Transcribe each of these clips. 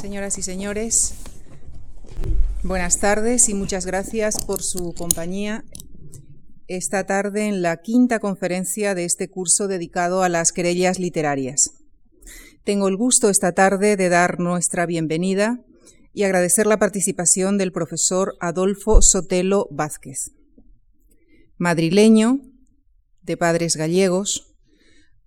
Señoras y señores, buenas tardes y muchas gracias por su compañía esta tarde en la quinta conferencia de este curso dedicado a las querellas literarias. Tengo el gusto esta tarde de dar nuestra bienvenida y agradecer la participación del profesor Adolfo Sotelo Vázquez. Madrileño, de padres gallegos,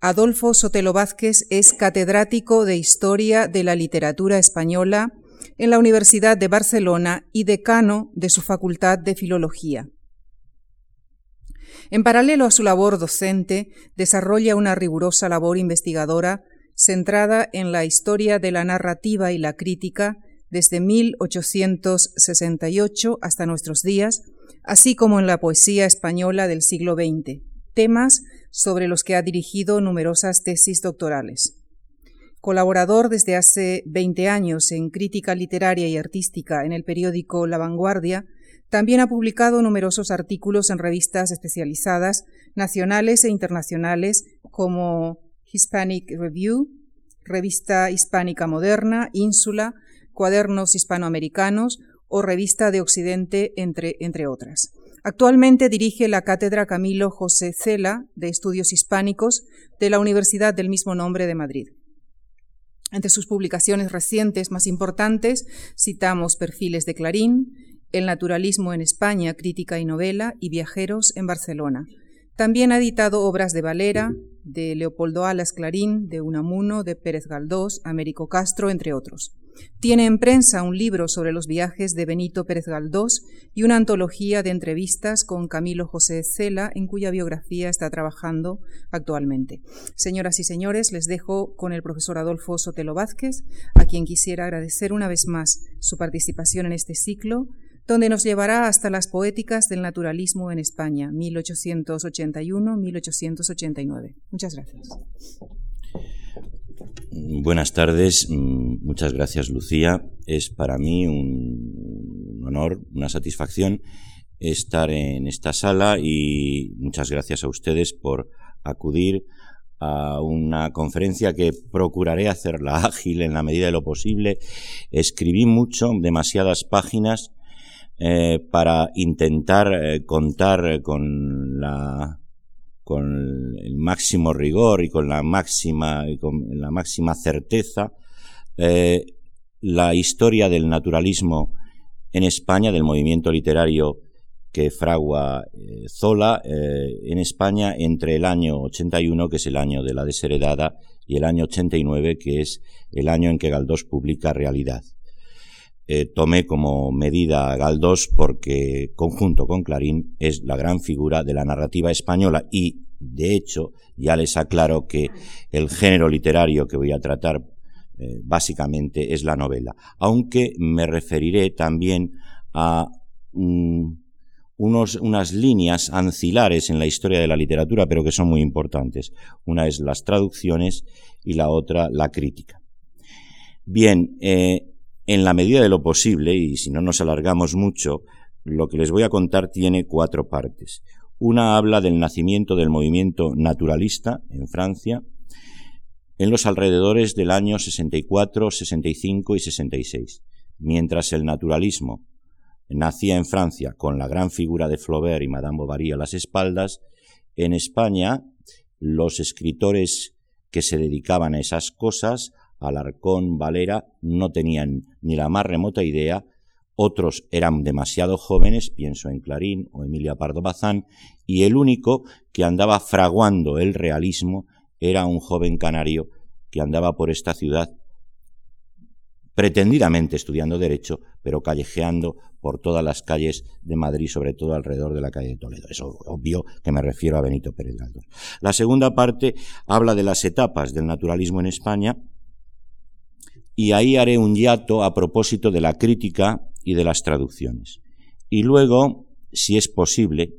Adolfo Sotelo Vázquez es catedrático de Historia de la Literatura Española en la Universidad de Barcelona y decano de su Facultad de Filología. En paralelo a su labor docente, desarrolla una rigurosa labor investigadora centrada en la historia de la narrativa y la crítica desde 1868 hasta nuestros días, así como en la poesía española del siglo XX, temas sobre los que ha dirigido numerosas tesis doctorales. Colaborador desde hace 20 años en crítica literaria y artística en el periódico La Vanguardia, también ha publicado numerosos artículos en revistas especializadas nacionales e internacionales como Hispanic Review, Revista Hispánica Moderna, Ínsula, Cuadernos Hispanoamericanos o Revista de Occidente, entre, entre otras. Actualmente dirige la Cátedra Camilo José Cela de Estudios Hispánicos de la Universidad del mismo nombre de Madrid. Entre sus publicaciones recientes más importantes citamos Perfiles de Clarín, El naturalismo en España, crítica y novela y Viajeros en Barcelona. También ha editado obras de Valera, de Leopoldo Alas Clarín, de Unamuno, de Pérez Galdós, Américo Castro, entre otros. Tiene en prensa un libro sobre los viajes de Benito Pérez Galdós y una antología de entrevistas con Camilo José Cela, en cuya biografía está trabajando actualmente. Señoras y señores, les dejo con el profesor Adolfo Sotelo Vázquez, a quien quisiera agradecer una vez más su participación en este ciclo, donde nos llevará hasta las poéticas del naturalismo en España, 1881-1889. Muchas gracias. Buenas tardes, mm, muchas gracias Lucía. Es para mí un honor, una satisfacción estar en esta sala y muchas gracias a ustedes por acudir a una conferencia que procuraré hacerla ágil en la medida de lo posible. Escribí mucho, demasiadas páginas, eh, para intentar eh, contar con la con el máximo rigor y con la máxima, con la máxima certeza eh, la historia del naturalismo en España, del movimiento literario que fragua eh, Zola eh, en España entre el año 81, que es el año de la desheredada, y el año 89, que es el año en que Galdós publica Realidad. Tomé como medida a Galdós porque, conjunto con Clarín, es la gran figura de la narrativa española y de hecho, ya les aclaro que el género literario que voy a tratar eh, básicamente es la novela, aunque me referiré también a mm, unos, unas líneas ancilares en la historia de la literatura, pero que son muy importantes. Una es las traducciones y la otra la crítica. Bien, eh, en la medida de lo posible, y si no nos alargamos mucho, lo que les voy a contar tiene cuatro partes. Una habla del nacimiento del movimiento naturalista en Francia en los alrededores del año 64, 65 y 66, mientras el naturalismo nacía en Francia con la gran figura de Flaubert y Madame Bovary a las espaldas, en España los escritores que se dedicaban a esas cosas, Alarcón, Valera, no tenían ni la más remota idea otros eran demasiado jóvenes, pienso en Clarín o Emilia Pardo Bazán, y el único que andaba fraguando el realismo era un joven canario que andaba por esta ciudad pretendidamente estudiando derecho, pero callejeando por todas las calles de Madrid, sobre todo alrededor de la calle de Toledo. Es obvio que me refiero a Benito Pérez Galdós. La segunda parte habla de las etapas del naturalismo en España y ahí haré un hiato a propósito de la crítica y de las traducciones. Y luego, si es posible,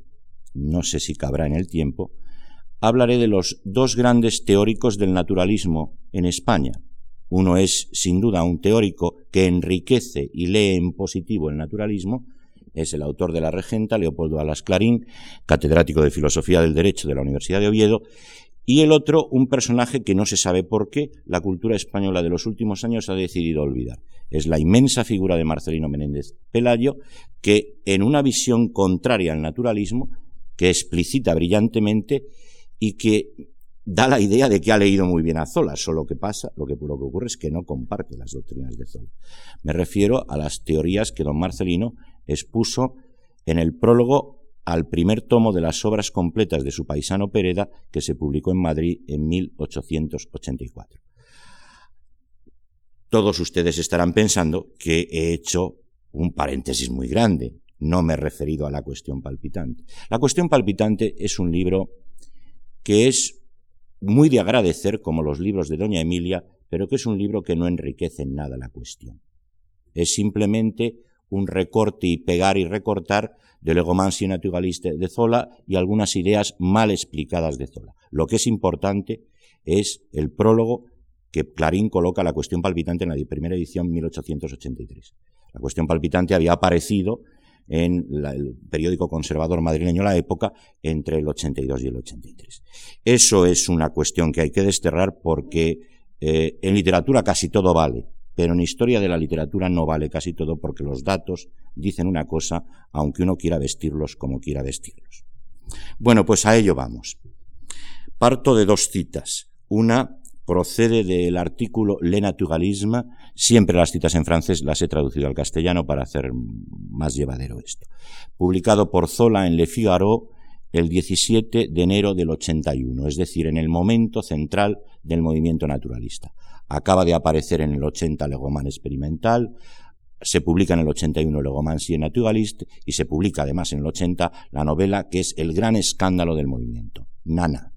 no sé si cabrá en el tiempo, hablaré de los dos grandes teóricos del naturalismo en España. Uno es, sin duda, un teórico que enriquece y lee en positivo el naturalismo, es el autor de La Regenta, Leopoldo Alas Clarín, catedrático de Filosofía del Derecho de la Universidad de Oviedo, y el otro, un personaje que no se sabe por qué la cultura española de los últimos años ha decidido olvidar. es la inmensa figura de Marcelino Menéndez Pelayo, que en una visión contraria al naturalismo, que explicita brillantemente y que da la idea de que ha leído muy bien a Zola, solo que pasa, lo que, lo que ocurre es que no comparte las doctrinas de Zola. Me refiero a las teorías que don Marcelino expuso en el prólogo al primer tomo de las obras completas de su paisano Pereda, que se publicó en Madrid en 1884. Todos ustedes estarán pensando que he hecho un paréntesis muy grande. No me he referido a la cuestión palpitante. La cuestión palpitante es un libro que es muy de agradecer, como los libros de Doña Emilia, pero que es un libro que no enriquece en nada la cuestión. Es simplemente un recorte y pegar y recortar del egomancia naturalista de Zola y algunas ideas mal explicadas de Zola. Lo que es importante es el prólogo que Clarín coloca la cuestión palpitante en la primera edición 1883. La cuestión palpitante había aparecido en el periódico conservador madrileño La Época entre el 82 y el 83. Eso es una cuestión que hay que desterrar porque eh, en literatura casi todo vale, pero en historia de la literatura no vale casi todo porque los datos dicen una cosa, aunque uno quiera vestirlos como quiera vestirlos. Bueno, pues a ello vamos. Parto de dos citas. Una procede del artículo Le Naturalisme, siempre las citas en francés las he traducido al castellano para hacer más llevadero esto, publicado por Zola en Le Figaro el 17 de enero del 81, es decir, en el momento central del movimiento naturalista. Acaba de aparecer en el 80 Legoman Experimental, se publica en el 81 Legomancie Naturaliste y se publica además en el 80 la novela que es el gran escándalo del movimiento, Nana,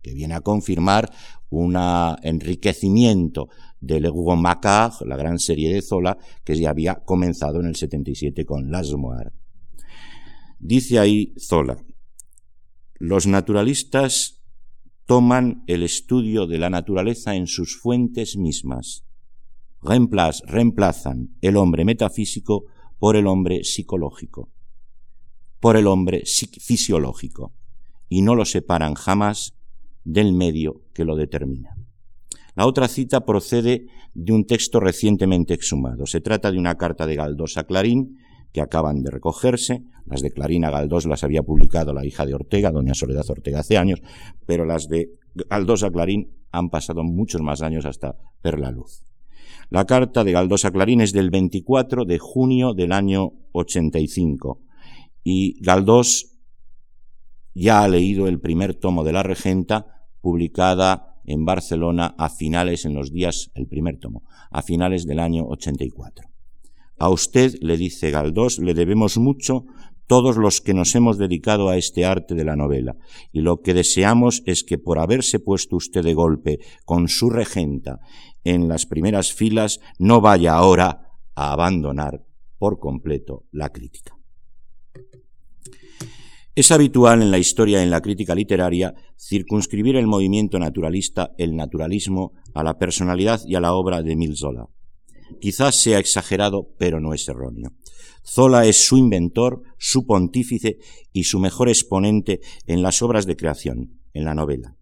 que viene a confirmar un enriquecimiento de Le Macquart, la gran serie de Zola, que ya había comenzado en el 77 con Lasmoir. Dice ahí Zola, los naturalistas toman el estudio de la naturaleza en sus fuentes mismas, reemplazan el hombre metafísico por el hombre psicológico, por el hombre fisiológico, y no lo separan jamás del medio que lo determina. La otra cita procede de un texto recientemente exhumado. Se trata de una carta de Galdós a Clarín, que acaban de recogerse. Las de Clarín a Galdós las había publicado la hija de Ortega, doña Soledad Ortega, hace años, pero las de Galdós a Clarín han pasado muchos más años hasta ver la luz. La carta de Galdós a Clarín es del 24 de junio del año 85 y Galdós ya ha leído el primer tomo de la Regenta publicada en Barcelona a finales, en los días, el primer tomo, a finales del año 84. A usted, le dice Galdós, le debemos mucho todos los que nos hemos dedicado a este arte de la novela, y lo que deseamos es que por haberse puesto usted de golpe con su regenta en las primeras filas, no vaya ahora a abandonar por completo la crítica. Es habitual en la historia y en la crítica literaria circunscribir el movimiento naturalista, el naturalismo, a la personalidad y a la obra de Emile Zola. Quizás sea exagerado, pero no es erróneo. Zola es su inventor, su pontífice y su mejor exponente en las obras de creación, en la novela.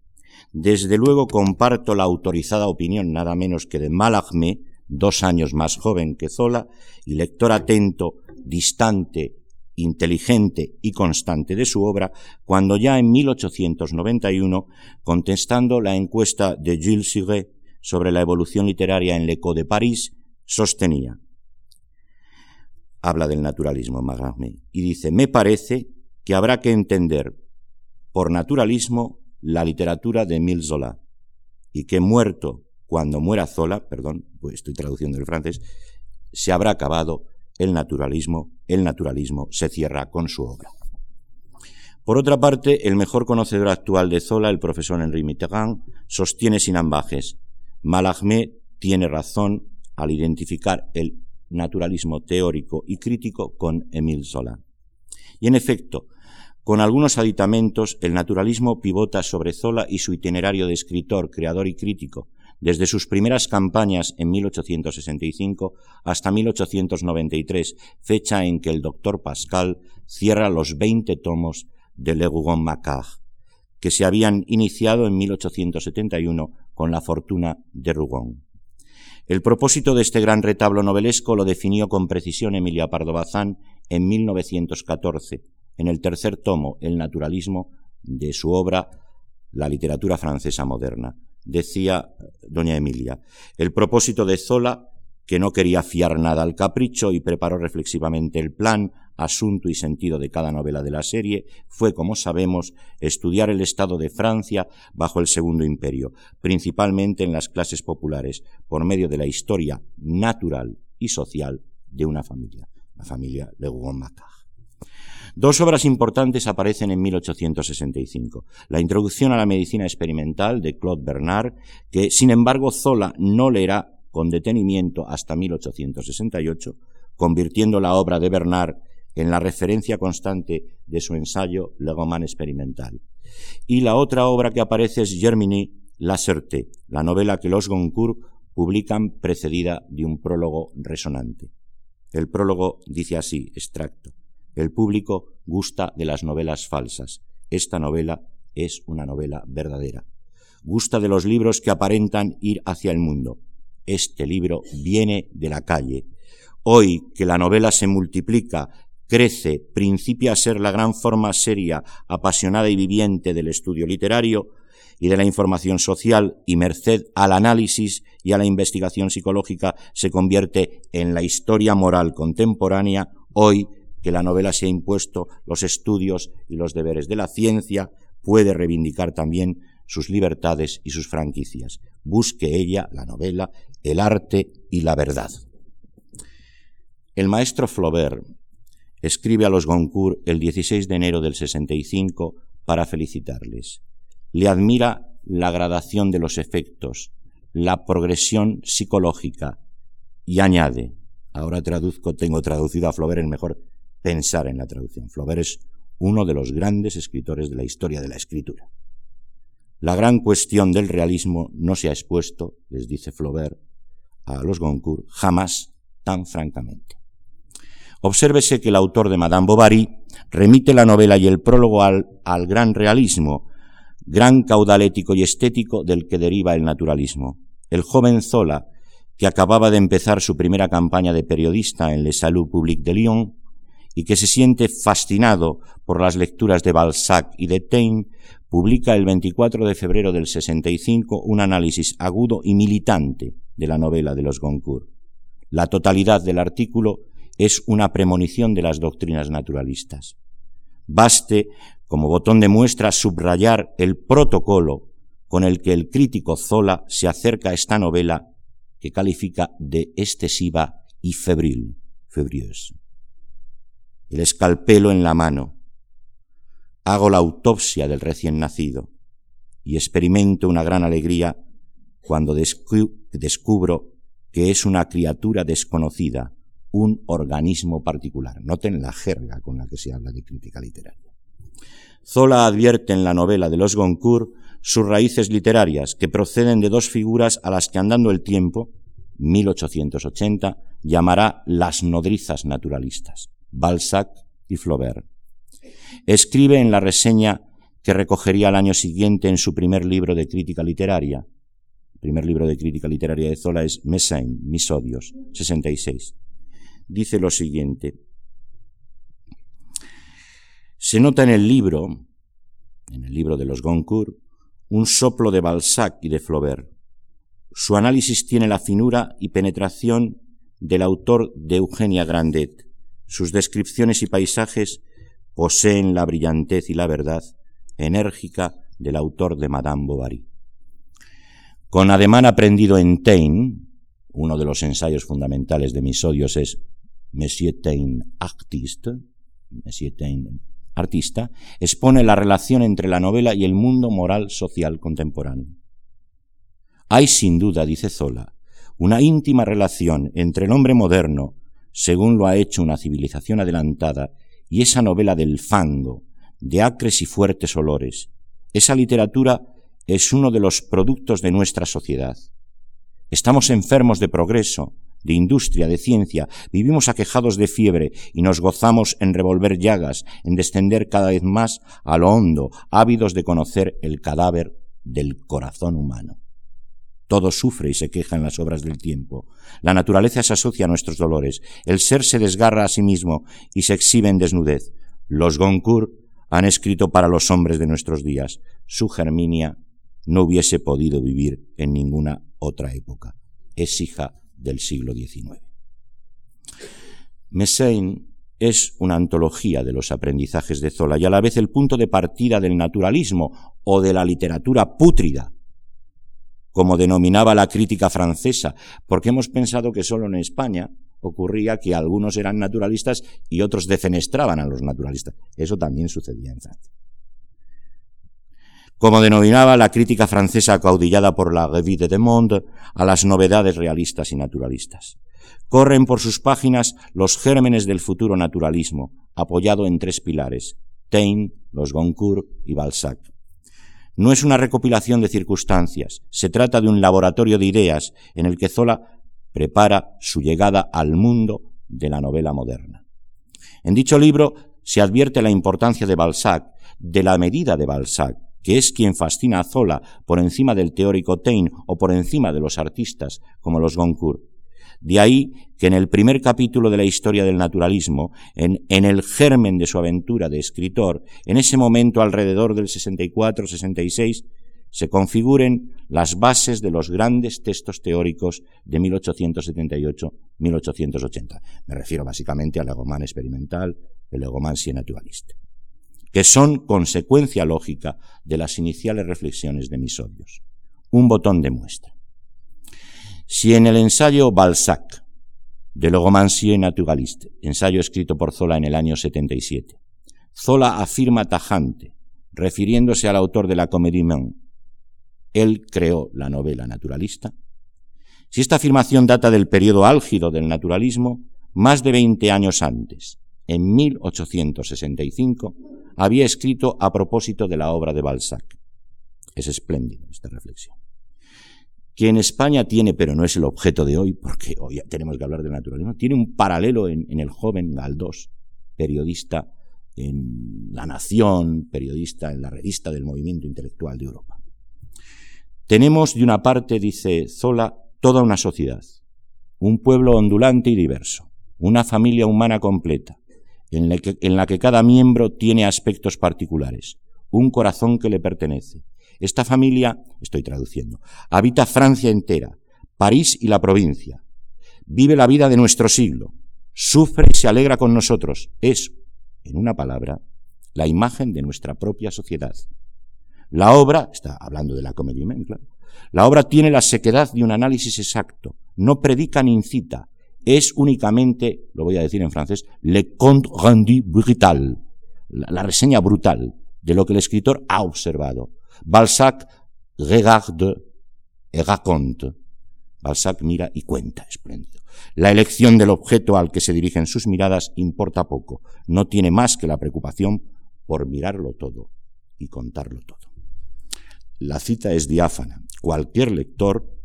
Desde luego comparto la autorizada opinión nada menos que de Malagme, dos años más joven que Zola, y lector atento, distante inteligente y constante de su obra, cuando ya en 1891, contestando la encuesta de Gilles Siret sobre la evolución literaria en l'Eco de París, sostenía, habla del naturalismo Magamé, y dice, me parece que habrá que entender por naturalismo la literatura de Emile Zola, y que muerto cuando muera Zola, perdón, pues estoy traduciendo el francés, se habrá acabado el naturalismo, el naturalismo se cierra con su obra. Por otra parte, el mejor conocedor actual de Zola, el profesor Henri Mitterrand, sostiene sin ambajes, Malagmé tiene razón al identificar el naturalismo teórico y crítico con Émile Zola. Y en efecto, con algunos aditamentos, el naturalismo pivota sobre Zola y su itinerario de escritor, creador y crítico, desde sus primeras campañas en 1865 hasta 1893, fecha en que el doctor Pascal cierra los 20 tomos de Le Rougon Macquart, que se habían iniciado en 1871 con la fortuna de Rougon. El propósito de este gran retablo novelesco lo definió con precisión Emilia Pardo Bazán en 1914, en el tercer tomo, El naturalismo, de su obra La literatura francesa moderna. Decía doña Emilia, el propósito de Zola, que no quería fiar nada al capricho y preparó reflexivamente el plan, asunto y sentido de cada novela de la serie, fue, como sabemos, estudiar el estado de Francia bajo el Segundo Imperio, principalmente en las clases populares, por medio de la historia natural y social de una familia, la familia Le Macquart. Dos obras importantes aparecen en 1865. La Introducción a la Medicina Experimental de Claude Bernard, que sin embargo Zola no leerá con detenimiento hasta 1868, convirtiendo la obra de Bernard en la referencia constante de su ensayo Le Roman experimental. Y la otra obra que aparece es Germiny, La Certé, la novela que los Goncourt publican precedida de un prólogo resonante. El prólogo dice así, extracto. El público gusta de las novelas falsas. Esta novela es una novela verdadera. Gusta de los libros que aparentan ir hacia el mundo. Este libro viene de la calle. Hoy que la novela se multiplica, crece, principia a ser la gran forma seria, apasionada y viviente del estudio literario y de la información social y merced al análisis y a la investigación psicológica se convierte en la historia moral contemporánea, hoy que la novela se ha impuesto los estudios y los deberes de la ciencia, puede reivindicar también sus libertades y sus franquicias. Busque ella, la novela, el arte y la verdad. El maestro Flaubert escribe a los Goncourt el 16 de enero del 65 para felicitarles. Le admira la gradación de los efectos, la progresión psicológica y añade, ahora traduzco, tengo traducido a Flaubert el mejor pensar en la traducción. Flaubert es uno de los grandes escritores de la historia de la escritura. La gran cuestión del realismo no se ha expuesto, les dice Flaubert a los Goncourt, jamás tan francamente. Obsérvese que el autor de Madame Bovary remite la novela y el prólogo al, al gran realismo, gran caudal ético y estético del que deriva el naturalismo. El joven Zola, que acababa de empezar su primera campaña de periodista en Le Salut Public de Lyon, y que se siente fascinado por las lecturas de Balzac y de Taine, publica el 24 de febrero del 65 un análisis agudo y militante de la novela de los Goncourt. La totalidad del artículo es una premonición de las doctrinas naturalistas. Baste, como botón de muestra, subrayar el protocolo con el que el crítico Zola se acerca a esta novela que califica de excesiva y febril, febrieuse el escalpelo en la mano. Hago la autopsia del recién nacido y experimento una gran alegría cuando descubro que es una criatura desconocida, un organismo particular. Noten la jerga con la que se habla de crítica literaria. Zola advierte en la novela de los Goncourt sus raíces literarias, que proceden de dos figuras a las que andando el tiempo, 1880, llamará las nodrizas naturalistas. Balzac y Flaubert. Escribe en la reseña que recogería al año siguiente en su primer libro de crítica literaria. El primer libro de crítica literaria de Zola es Messain, Mis odios, 66. Dice lo siguiente. Se nota en el libro, en el libro de los Goncourt, un soplo de Balzac y de Flaubert. Su análisis tiene la finura y penetración del autor de Eugenia Grandet, sus descripciones y paisajes poseen la brillantez y la verdad enérgica del autor de Madame Bovary. Con ademán aprendido en Taine, uno de los ensayos fundamentales de mis odios es Monsieur Taine, artiste, Monsieur Taine, artista, expone la relación entre la novela y el mundo moral social contemporáneo. Hay sin duda, dice Zola, una íntima relación entre el hombre moderno según lo ha hecho una civilización adelantada, y esa novela del fango, de acres y fuertes olores, esa literatura es uno de los productos de nuestra sociedad. Estamos enfermos de progreso, de industria, de ciencia, vivimos aquejados de fiebre y nos gozamos en revolver llagas, en descender cada vez más a lo hondo, ávidos de conocer el cadáver del corazón humano. Todo sufre y se queja en las obras del tiempo. La naturaleza se asocia a nuestros dolores. El ser se desgarra a sí mismo y se exhibe en desnudez. Los Goncourt han escrito para los hombres de nuestros días. Su Germinia no hubiese podido vivir en ninguna otra época. Es hija del siglo XIX. Messain es una antología de los aprendizajes de Zola y a la vez el punto de partida del naturalismo o de la literatura pútrida, como denominaba la crítica francesa, porque hemos pensado que solo en España ocurría que algunos eran naturalistas y otros defenestraban a los naturalistas. Eso también sucedía en Francia. Como denominaba la crítica francesa caudillada por la Revue de Monde a las novedades realistas y naturalistas. Corren por sus páginas los gérmenes del futuro naturalismo, apoyado en tres pilares, Taine, los Goncourt y Balzac. No es una recopilación de circunstancias, se trata de un laboratorio de ideas en el que Zola prepara su llegada al mundo de la novela moderna. En dicho libro se advierte la importancia de Balzac, de la medida de Balzac, que es quien fascina a Zola por encima del teórico Taine o por encima de los artistas como los Goncourt. De ahí que en el primer capítulo de la historia del naturalismo, en, el germen de su aventura de escritor, en ese momento alrededor del 64-66, se configuren las bases de los grandes textos teóricos de 1878-1880. Me refiero básicamente al egomán experimental, el egomancie naturalista, que son consecuencia lógica de las iniciales reflexiones de mis odios. Un botón de muestra. Si en el ensayo Balzac, de Logomancie Naturaliste, ensayo escrito por Zola en el año 77, Zola afirma tajante, refiriéndose al autor de la Comédie él creó la novela naturalista. Si esta afirmación data del periodo álgido del naturalismo, más de 20 años antes, en 1865, había escrito a propósito de la obra de Balzac. Es espléndida esta reflexión que en España tiene, pero no es el objeto de hoy, porque hoy tenemos que hablar del naturalismo, tiene un paralelo en, el joven Galdós, periodista en La Nación, periodista en la revista del movimiento intelectual de Europa. Tenemos de una parte, dice Zola, toda una sociedad, un pueblo ondulante y diverso, una familia humana completa, en la que, en la que cada miembro tiene aspectos particulares, un corazón que le pertenece, esta familia, estoy traduciendo, habita Francia entera, París y la provincia. Vive la vida de nuestro siglo, sufre y se alegra con nosotros. Es, en una palabra, la imagen de nuestra propia sociedad. La obra, está hablando de la comedia la obra tiene la sequedad de un análisis exacto, no predica ni incita, es únicamente, lo voy a decir en francés, le compte rendu brutal, la reseña brutal de lo que el escritor ha observado, Balzac regarde et raconte. Balzac mira y cuenta, espléndido. La elección del objeto al que se dirigen sus miradas importa poco, no tiene más que la preocupación por mirarlo todo y contarlo todo. La cita es diáfana. Cualquier lector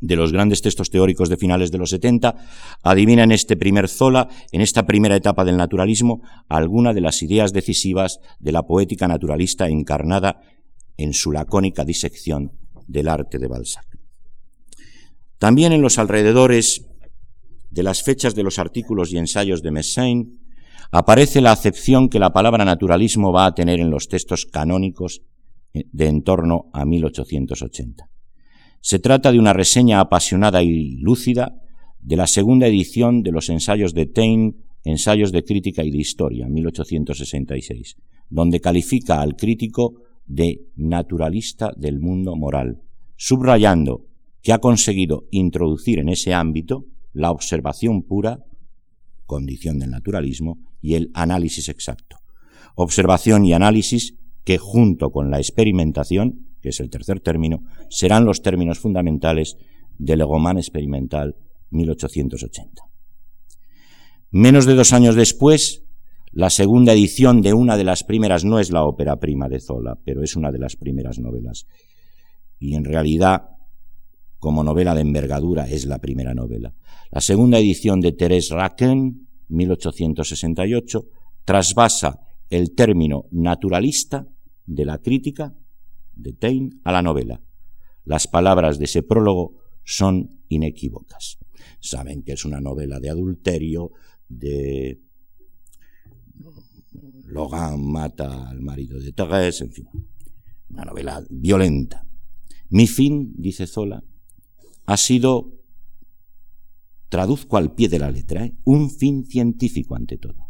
de los grandes textos teóricos de finales de los 70 adivina en este primer Zola, en esta primera etapa del naturalismo, alguna de las ideas decisivas de la poética naturalista encarnada en su lacónica disección del arte de Balzac. También en los alrededores de las fechas de los artículos y ensayos de Messain aparece la acepción que la palabra naturalismo va a tener en los textos canónicos de en torno a 1880. Se trata de una reseña apasionada y lúcida de la segunda edición de los ensayos de Taine, Ensayos de Crítica y de Historia, 1866, donde califica al crítico de naturalista del mundo moral, subrayando que ha conseguido introducir en ese ámbito la observación pura, condición del naturalismo, y el análisis exacto. Observación y análisis que junto con la experimentación, que es el tercer término, serán los términos fundamentales del Egomán experimental 1880. Menos de dos años después, la segunda edición de una de las primeras no es la ópera prima de Zola, pero es una de las primeras novelas. Y en realidad, como novela de envergadura, es la primera novela. La segunda edición de Thérèse Raquin, 1868, trasvasa el término naturalista de la crítica de Taine a la novela. Las palabras de ese prólogo son inequívocas. Saben que es una novela de adulterio, de Logan mata al marido de Thérèse, en fin, una novela violenta. Mi fin, dice Zola, ha sido, traduzco al pie de la letra, ¿eh? un fin científico ante todo.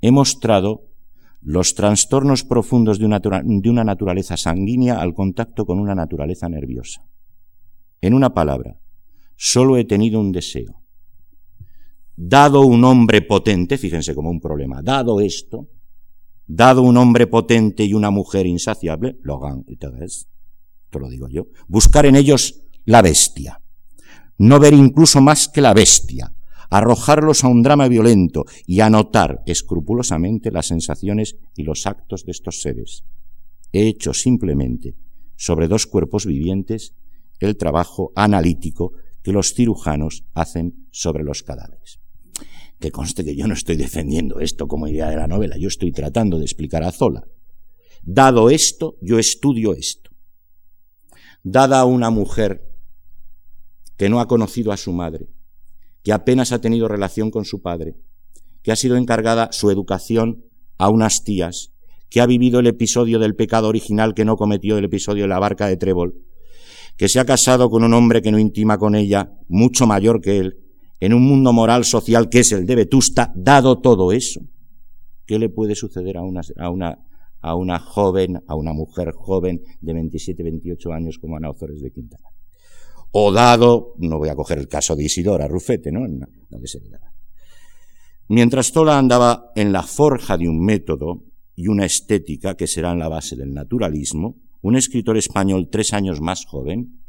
He mostrado los trastornos profundos de una, de una naturaleza sanguínea al contacto con una naturaleza nerviosa. En una palabra, solo he tenido un deseo. Dado un hombre potente, fíjense como un problema, dado esto, dado un hombre potente y una mujer insaciable, Logan y Thérèse, esto lo digo yo, buscar en ellos la bestia, no ver incluso más que la bestia, arrojarlos a un drama violento y anotar escrupulosamente las sensaciones y los actos de estos seres. He hecho simplemente sobre dos cuerpos vivientes el trabajo analítico que los cirujanos hacen sobre los cadáveres. Que conste que yo no estoy defendiendo esto como idea de la novela, yo estoy tratando de explicar a Zola. Dado esto, yo estudio esto. Dada una mujer que no ha conocido a su madre, que apenas ha tenido relación con su padre, que ha sido encargada su educación a unas tías, que ha vivido el episodio del pecado original que no cometió el episodio de la barca de Trébol, que se ha casado con un hombre que no intima con ella, mucho mayor que él, en un mundo moral social que es el de Vetusta, dado todo eso, ¿qué le puede suceder a una, joven, a una mujer joven de 27, 28 años como Ana Ozores de Quintana? O dado, no voy a coger el caso de Isidora Rufete, ¿no? Mientras Tola andaba en la forja de un método y una estética que serán la base del naturalismo, un escritor español tres años más joven,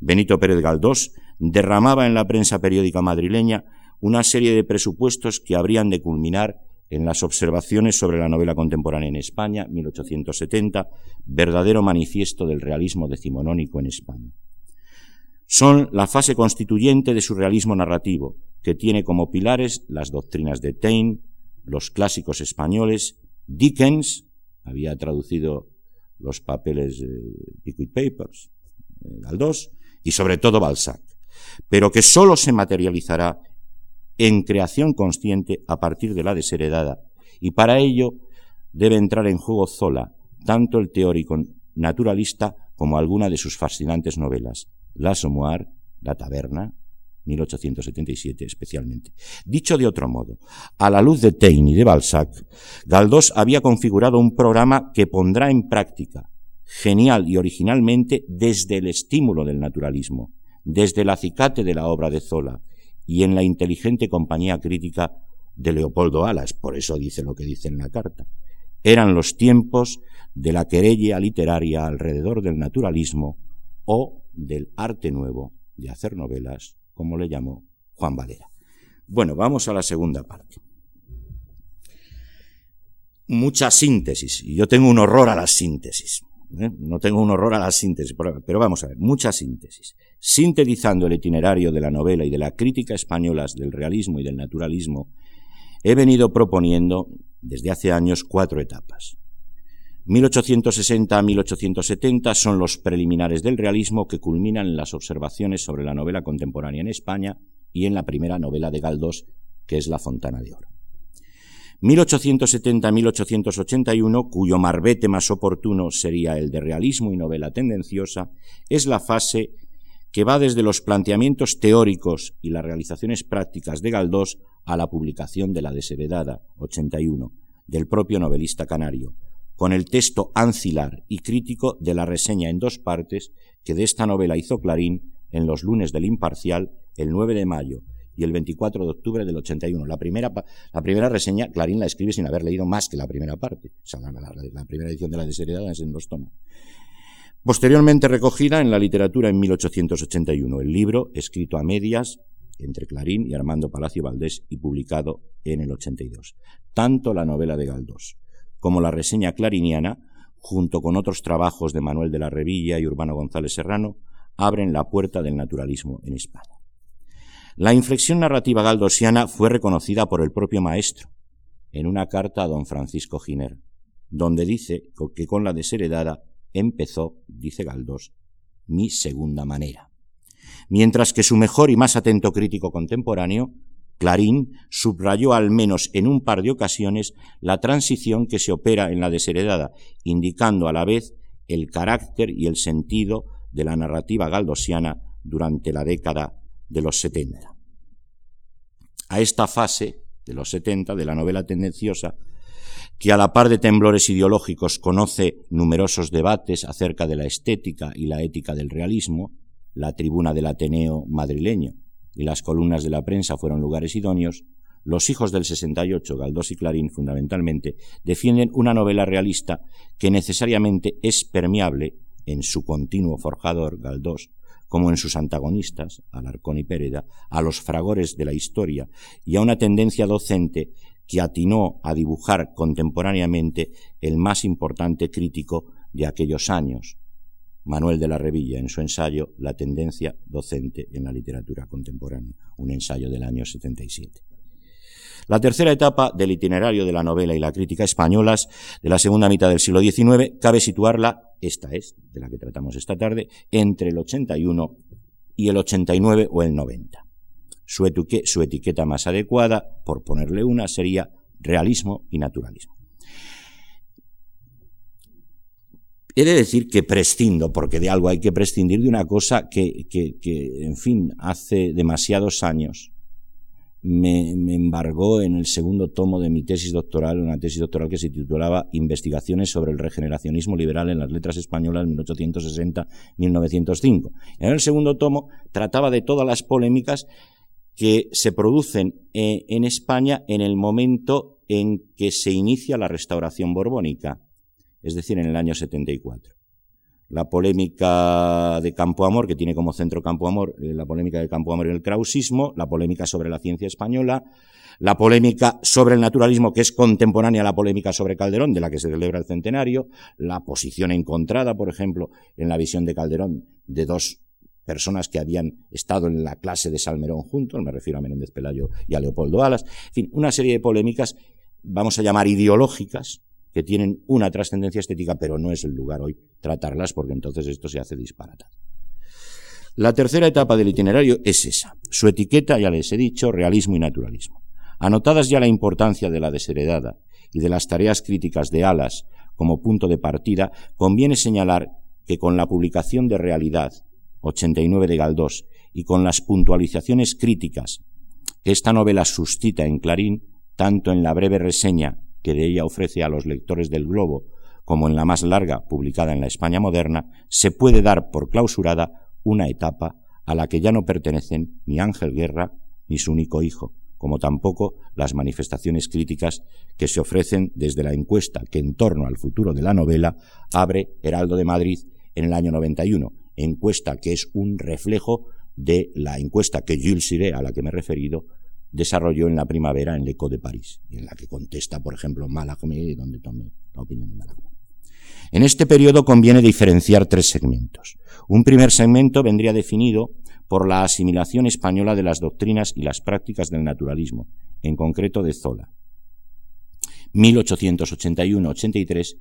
Benito Pérez Galdós, derramaba en la prensa periódica madrileña una serie de presupuestos que habrían de culminar en las observaciones sobre la novela contemporánea en España, 1870, verdadero manifiesto del realismo decimonónico en España. Son la fase constituyente de su realismo narrativo, que tiene como pilares las doctrinas de Taine, los clásicos españoles, Dickens, había traducido los papeles de Pickwick Papers, Galdós, y sobre todo Balzac, pero que sólo se materializará en creación consciente a partir de la desheredada, y para ello debe entrar en juego Zola, tanto el teórico naturalista como alguna de sus fascinantes novelas, L'Assommoir, La Taberna, 1877 especialmente. Dicho de otro modo, a la luz de Taine y de Balzac, Galdós había configurado un programa que pondrá en práctica, genial y originalmente, desde el estímulo del naturalismo, desde el acicate de la obra de Zola y en la inteligente compañía crítica de Leopoldo Alas, por eso dice lo que dice en la carta. Eran los tiempos de la querella literaria alrededor del naturalismo o del arte nuevo de hacer novelas, como le llamó Juan Valera. Bueno, vamos a la segunda parte. Mucha síntesis, y yo tengo un horror a la síntesis. ¿eh? No tengo un horror a la síntesis, pero vamos a ver, mucha síntesis. Sintetizando el itinerario de la novela y de la crítica españolas del realismo y del naturalismo, he venido proponiendo desde hace años cuatro etapas. 1860 a 1870 son los preliminares del realismo que culminan en las observaciones sobre la novela contemporánea en España y en la primera novela de Galdós, que es La Fontana de Oro. 1870 a 1881, cuyo marbete más oportuno sería el de realismo y novela tendenciosa, es la fase que va desde los planteamientos teóricos y las realizaciones prácticas de Galdós a la publicación de La desheredada, 81, del propio novelista canario, con el texto ancilar y crítico de la reseña en dos partes que de esta novela hizo Clarín en los lunes del Imparcial el 9 de mayo y el 24 de octubre del 81. La primera, la primera reseña Clarín la escribe sin haber leído más que la primera parte. O sea, la, primera edición de la desheredada es en dos tomos. Posteriormente recogida en la literatura en 1881, el libro, escrito a medias entre Clarín y Armando Palacio Valdés y publicado en el 82. Tanto la novela de Galdós como la reseña clariniana, junto con otros trabajos de Manuel de la Revilla y Urbano González Serrano, abren la puerta del naturalismo en España. La inflexión narrativa galdosiana fue reconocida por el propio maestro en una carta a don Francisco Giner, donde dice que con la desheredada empezó, dice Galdós, mi segunda manera. Mientras que su mejor y más atento crítico contemporáneo, Clarín, subrayó al menos en un par de ocasiones la transición que se opera en la desheredada, indicando a la vez el carácter y el sentido de la narrativa galdosiana durante la década de los 70. A esta fase de los 70 de la novela tendenciosa, que a la par de temblores ideológicos conoce numerosos debates acerca de la estética y la ética del realismo, la tribuna del Ateneo madrileño y las columnas de la prensa fueron lugares idóneos, los hijos del 68, Galdós y Clarín fundamentalmente, defienden una novela realista que necesariamente es permeable en su continuo forjador, Galdós, como en sus antagonistas, Alarcón y Péreda, a los fragores de la historia y a una tendencia docente que atinó a dibujar contemporáneamente el más importante crítico de aquellos años, Manuel de la Revilla, en su ensayo La tendencia docente en la literatura contemporánea, un ensayo del año 77. La tercera etapa del itinerario de la novela y la crítica españolas de la segunda mitad del siglo XIX cabe situarla, esta es, de la que tratamos esta tarde, entre el 81 y el 89 o el 90. Su, etiqueta más adecuada, por ponerle una, sería realismo y naturalismo. He de decir que prescindo, porque de algo hay que prescindir, de una cosa que, en fin, hace demasiados años me, embargó en el segundo tomo de mi tesis doctoral, una tesis doctoral que se titulaba Investigaciones sobre el regeneracionismo liberal en las letras españolas 1860-1905. En el segundo tomo trataba de todas las polémicas que se producen eh, en España en el momento en que se inicia la restauración borbónica, es decir, en el año 74 la polémica de Campo Amor, que tiene como centro Campo Amor, eh, la polémica de Campo Amor y el krausismo, la polémica sobre la ciencia española, la polémica sobre el naturalismo, que es contemporánea a la polémica sobre Calderón, de la que se celebra el centenario, la posición encontrada, por ejemplo, en la visión de Calderón de dos personas que habían estado en la clase de Salmerón juntos, me refiero a Menéndez Pelayo y a Leopoldo Alas, en fin, una serie de polémicas, vamos a llamar ideológicas, que tienen una trascendencia estética, pero no es el lugar hoy tratarlas porque entonces esto se hace disparatado. La tercera etapa del itinerario es esa. Su etiqueta, ya les he dicho, realismo y naturalismo. Anotadas ya la importancia de la desheredada y de las tareas críticas de Alas como punto de partida, conviene señalar que con la publicación de Realidad 89 de Galdós y con las puntualizaciones críticas que esta novela suscita en Clarín, tanto en la breve reseña que de ella ofrece a los lectores del Globo, como en la más larga, publicada en la España moderna, se puede dar por clausurada una etapa a la que ya no pertenecen ni Ángel Guerra ni su único hijo, como tampoco las manifestaciones críticas que se ofrecen desde la encuesta que en torno al futuro de la novela abre Heraldo de Madrid en el año 91, encuesta que es un reflejo de la encuesta que Jules Siré, a la que me he referido, desarrolló en la primavera en l'Eco de París, en la que contesta, por ejemplo, Malagme, donde tome la opinión de Malagme. En este periodo conviene diferenciar tres segmentos. Un primer segmento vendría definido por la asimilación española de las doctrinas y las prácticas del naturalismo, en concreto de Zola. 1881-83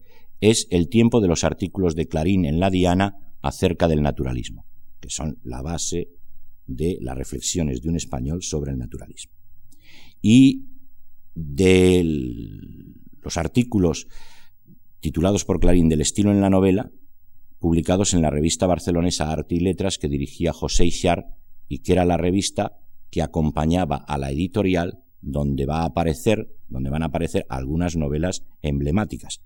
es el tiempo de los artículos de Clarín en La Diana acerca del naturalismo, que son la base de las reflexiones de un español sobre el naturalismo. Y de los artículos titulados por Clarín del estilo en la novela, publicados en la revista barcelonesa Arte y Letras que dirigía José Ixar y que era la revista que acompañaba a la editorial donde va a aparecer, donde van a aparecer algunas novelas emblemáticas,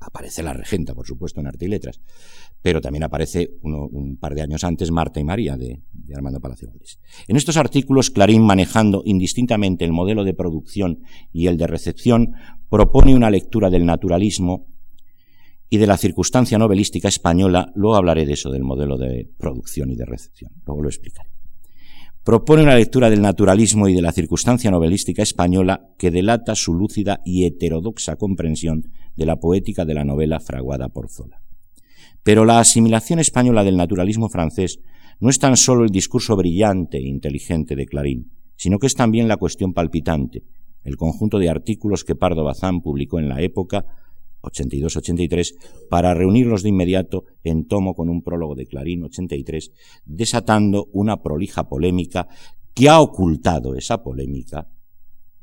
Aparece la regenta, por supuesto, en Arte y Letras, pero también aparece un par de años antes Marta y María de, Armando Palacio Valdés. En estos artículos, Clarín, manejando indistintamente el modelo de producción y el de recepción, propone una lectura del naturalismo y de la circunstancia novelística española. Luego hablaré de eso, del modelo de producción y de recepción. Luego lo explicaré propone una lectura del naturalismo y de la circunstancia novelística española que delata su lúcida y heterodoxa comprensión de la poética de la novela fraguada por Zola. Pero la asimilación española del naturalismo francés no es tan solo el discurso brillante e inteligente de Clarín, sino que es también la cuestión palpitante, el conjunto de artículos que Pardo Bazán publicó en la época 82-83, para reunirlos de inmediato en tomo con un prólogo de Clarín 83, desatando una prolija polémica que ha ocultado esa polémica,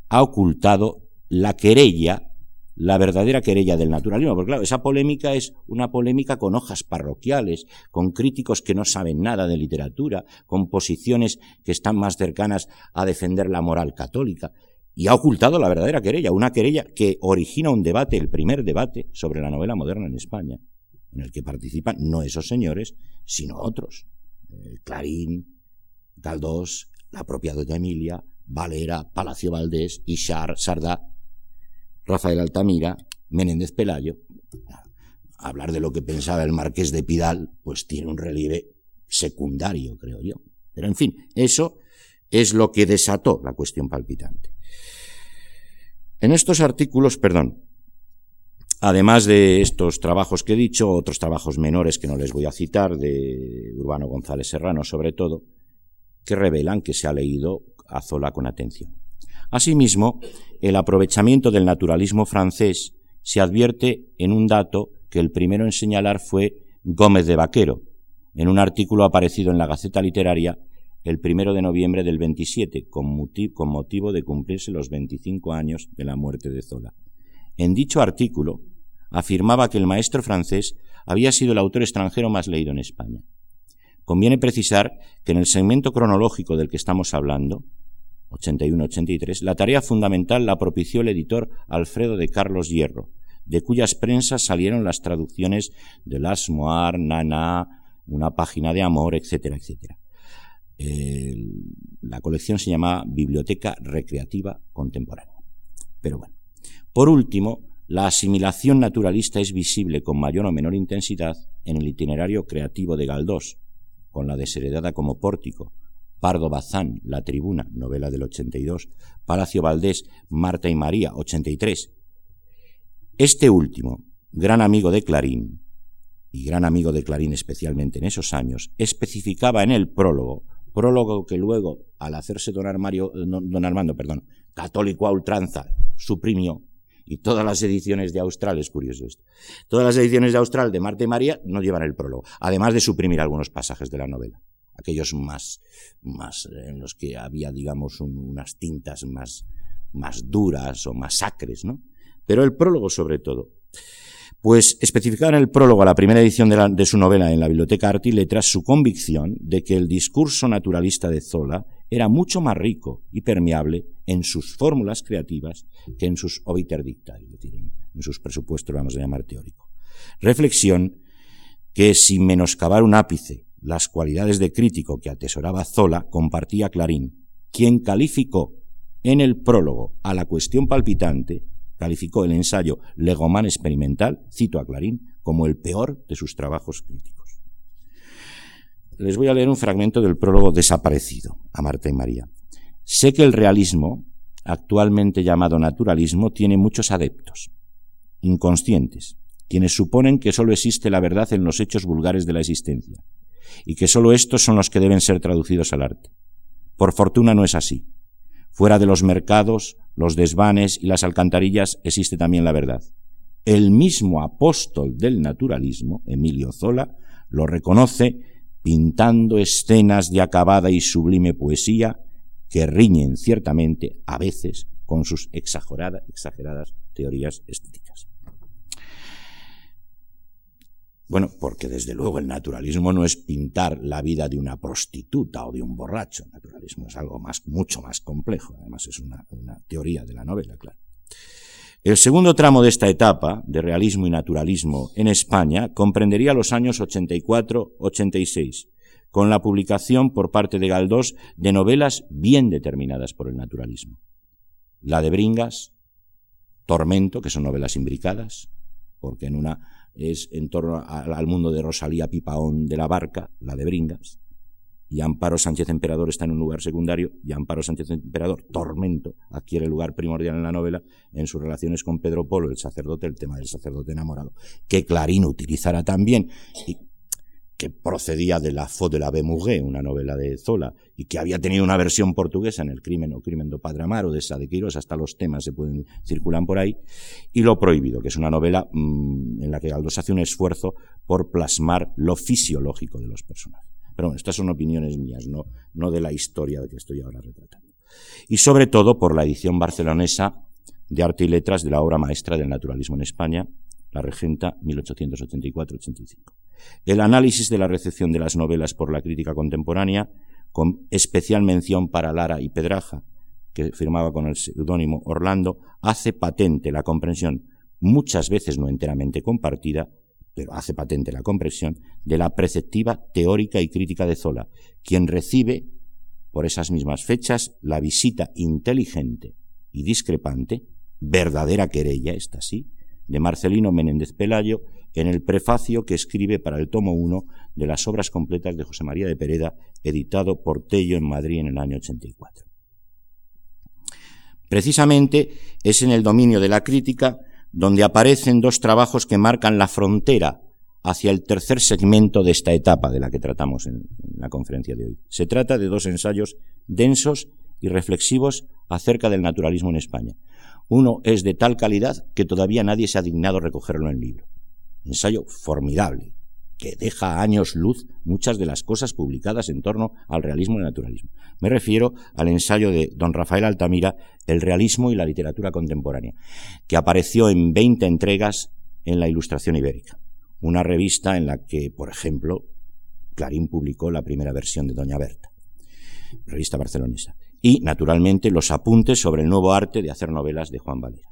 ha ocultado la querella, la verdadera querella del naturalismo, porque claro, esa polémica es una polémica con hojas parroquiales, con críticos que no saben nada de literatura, con posiciones que están más cercanas a defender la moral católica y ha ocultado la verdadera querella, una querella que origina un debate, el primer debate sobre la novela moderna en España, en el que participan no esos señores, sino otros. Eh, Clarín, Galdós, la propia Doña Emilia, Valera, Palacio Valdés, Ishar, Sardá, Rafael Altamira, Menéndez Pelayo. Hablar de lo que pensaba el marqués de Pidal, pues tiene un relieve secundario, creo yo. Pero en fin, eso es lo que desató la cuestión palpitante. En estos artículos, perdón, además de estos trabajos que he dicho, otros trabajos menores que no les voy a citar, de Urbano González Serrano sobre todo, que revelan que se ha leído a Zola con atención. Asimismo, el aprovechamiento del naturalismo francés se advierte en un dato que el primero en señalar fue Gómez de Vaquero, en un artículo aparecido en la Gaceta Literaria el primero de noviembre del 27, con, motivo de cumplirse los 25 años de la muerte de Zola. En dicho artículo afirmaba que el maestro francés había sido el autor extranjero más leído en España. Conviene precisar que en el segmento cronológico del que estamos hablando, 81-83, la tarea fundamental la propició el editor Alfredo de Carlos Hierro, de cuyas prensas salieron las traducciones de Las Moar, Nana, Una página de amor, etcétera, etcétera la colección se llama Biblioteca Recreativa Contemporánea. Pero bueno, por último, la asimilación naturalista es visible con mayor o menor intensidad en el itinerario creativo de Galdós, con la desheredada como pórtico, Pardo Bazán, La Tribuna, novela del 82, Palacio Valdés, Marta y María, 83. Este último, gran amigo de Clarín, y gran amigo de Clarín especialmente en esos años, especificaba en el prólogo prólogo que luego, al hacerse don, Armario, eh, don Armando, perdón, católico a ultranza, suprimió, y todas las ediciones de Austral, es curioso esto, todas las ediciones de Austral de Marte y María no llevan el prólogo, además de suprimir algunos pasajes de la novela, aquellos más, más eh, en los que había, digamos, unas tintas más, más duras o más sacres, ¿no? Pero el prólogo sobre todo. Pues especificaba en el prólogo a la primera edición de, su novela en la Biblioteca Arte y Letras su convicción de que el discurso naturalista de Zola era mucho más rico y permeable en sus fórmulas creativas que en sus obiter dicta, es decir, en, sus presupuestos, vamos a llamar teórico. Reflexión que, sin menoscabar un ápice las cualidades de crítico que atesoraba Zola, compartía Clarín, quien calificó en el prólogo a la cuestión palpitante calificó el ensayo Legomán experimental, cito a Clarín, como el peor de sus trabajos críticos. Les voy a leer un fragmento del prólogo Desaparecido a Marta y María. Sé que el realismo, actualmente llamado naturalismo, tiene muchos adeptos, inconscientes, quienes suponen que sólo existe la verdad en los hechos vulgares de la existencia, y que sólo estos son los que deben ser traducidos al arte. Por fortuna no es así. Fuera de los mercados, los desvanes y las alcantarillas existe también la verdad. El mismo apóstol del naturalismo, Emilio Zola, lo reconoce pintando escenas de acabada y sublime poesía que riñen ciertamente a veces con sus exageradas teorías estéticas. Bueno, porque desde luego el naturalismo no es pintar la vida de una prostituta o de un borracho. El naturalismo es algo más, mucho más complejo. Además es una, una teoría de la novela, claro. El segundo tramo de esta etapa de realismo y naturalismo en España comprendería los años 84-86, con la publicación por parte de Galdós de novelas bien determinadas por el naturalismo. La de Bringas, Tormento, que son novelas imbricadas, porque en una es en torno al mundo de Rosalía Pipaón de la Barca, la de Bringas, y Amparo Sánchez Emperador está en un lugar secundario, y Amparo Sánchez Emperador, Tormento, adquiere lugar primordial en la novela en sus relaciones con Pedro Polo, el sacerdote, el tema del sacerdote enamorado, que Clarín utilizará también. Que procedía de La Fo de la Bemugé, una novela de Zola, y que había tenido una versión portuguesa en El crimen o crimen do Padre Amaro, de esa de Quirós, hasta los temas se pueden circulan por ahí, y Lo prohibido, que es una novela mmm, en la que Galdós hace un esfuerzo por plasmar lo fisiológico de los personajes. Pero bueno, estas son opiniones mías, no, no de la historia de que estoy ahora retratando. Y sobre todo por la edición barcelonesa de Arte y Letras de la obra maestra del naturalismo en España, La Regenta, 1884-85. El análisis de la recepción de las novelas por la crítica contemporánea, con especial mención para Lara y Pedraja, que firmaba con el seudónimo Orlando, hace patente la comprensión, muchas veces no enteramente compartida, pero hace patente la comprensión de la preceptiva teórica y crítica de Zola, quien recibe por esas mismas fechas la visita inteligente y discrepante, verdadera querella, esta sí, de Marcelino Menéndez Pelayo en el prefacio que escribe para el tomo 1 de las obras completas de José María de Pereda, editado por Tello en Madrid en el año 84. Precisamente es en el dominio de la crítica donde aparecen dos trabajos que marcan la frontera hacia el tercer segmento de esta etapa de la que tratamos en, la conferencia de hoy. Se trata de dos ensayos densos y reflexivos acerca del naturalismo en España. Uno es de tal calidad que todavía nadie se ha dignado recogerlo en libro. Ensayo formidable, que deja a años luz muchas de las cosas publicadas en torno al realismo y el naturalismo. Me refiero al ensayo de don Rafael Altamira, El realismo y la literatura contemporánea, que apareció en 20 entregas en la Ilustración Ibérica, una revista en la que, por ejemplo, Clarín publicó la primera versión de Doña Berta, revista barcelonesa y, naturalmente, los apuntes sobre el nuevo arte de hacer novelas de Juan Valera.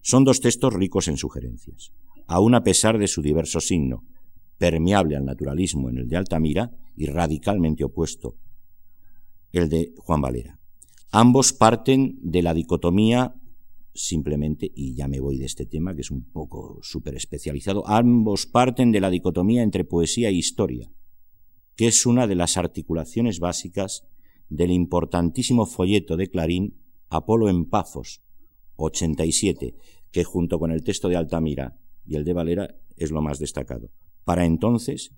Son dos textos ricos en sugerencias, aun a pesar de su diverso signo, permeable al naturalismo en el de Altamira y radicalmente opuesto el de Juan Valera. Ambos parten de la dicotomía simplemente, y ya me voy de este tema que es un poco súper especializado, ambos parten de la dicotomía entre poesía e historia, que es una de las articulaciones básicas del importantísimo folleto de Clarín Apolo en Pafos, 87, que junto con el texto de Altamira y el de Valera es lo más destacado. Para entonces,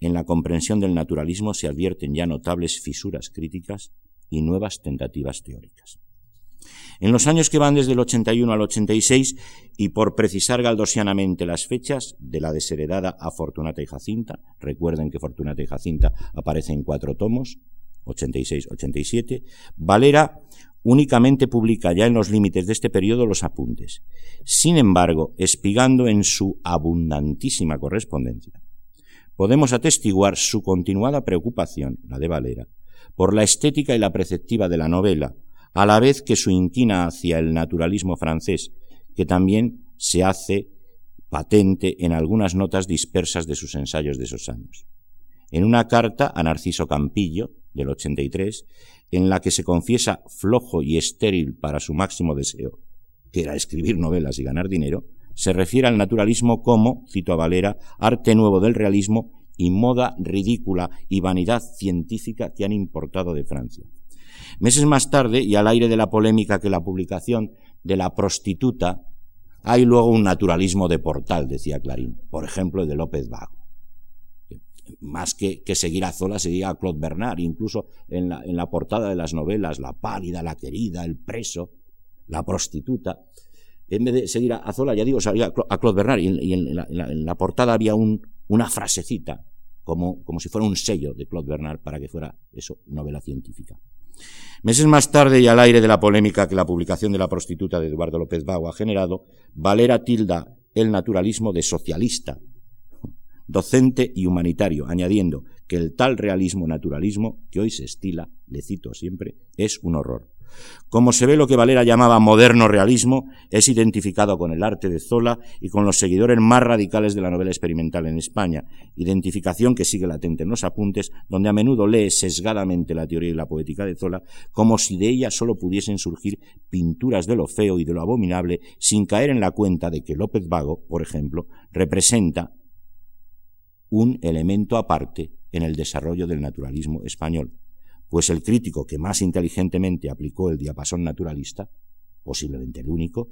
en la comprensión del naturalismo se advierten ya notables fisuras críticas y nuevas tentativas teóricas. En los años que van desde el 81 al 86, y por precisar galdosianamente las fechas de la desheredada a Fortunata y Jacinta, recuerden que Fortunata y Jacinta aparecen en cuatro tomos, 86-87, Valera únicamente publica ya en los límites de este periodo los apuntes. Sin embargo, espigando en su abundantísima correspondencia, podemos atestiguar su continuada preocupación, la de Valera, por la estética y la preceptiva de la novela, a la vez que su inquina hacia el naturalismo francés, que también se hace patente en algunas notas dispersas de sus ensayos de esos años. En una carta a Narciso Campillo, del 83, en la que se confiesa flojo y estéril para su máximo deseo, que era escribir novelas y ganar dinero, se refiere al naturalismo como, cito a Valera, arte nuevo del realismo y moda ridícula y vanidad científica que han importado de Francia. Meses más tarde, y al aire de la polémica que la publicación de La prostituta, hay luego un naturalismo de portal, decía Clarín, por ejemplo el de López Vago más que, seguir a Zola, seguía a Claude Bernard, incluso en la, en la portada de las novelas, la pálida, la querida, el preso, la prostituta. En vez de seguir a Zola, ya digo, seguía a Claude Bernard y, en, la, portada había un, una frasecita, como, como si fuera un sello de Claude Bernard para que fuera eso, novela científica. Meses más tarde y al aire de la polémica que la publicación de La prostituta de Eduardo López Bago ha generado, Valera tilda el naturalismo de socialista docente y humanitario, añadiendo que el tal realismo-naturalismo que hoy se estila, le cito siempre, es un horror. Como se ve lo que Valera llamaba moderno realismo, es identificado con el arte de Zola y con los seguidores más radicales de la novela experimental en España, identificación que sigue latente en los apuntes, donde a menudo lee sesgadamente la teoría y la poética de Zola, como si de ella solo pudiesen surgir pinturas de lo feo y de lo abominable, sin caer en la cuenta de que López Vago, por ejemplo, representa un elemento aparte en el desarrollo del naturalismo español, pues el crítico que más inteligentemente aplicó el diapasón naturalista, posiblemente el único,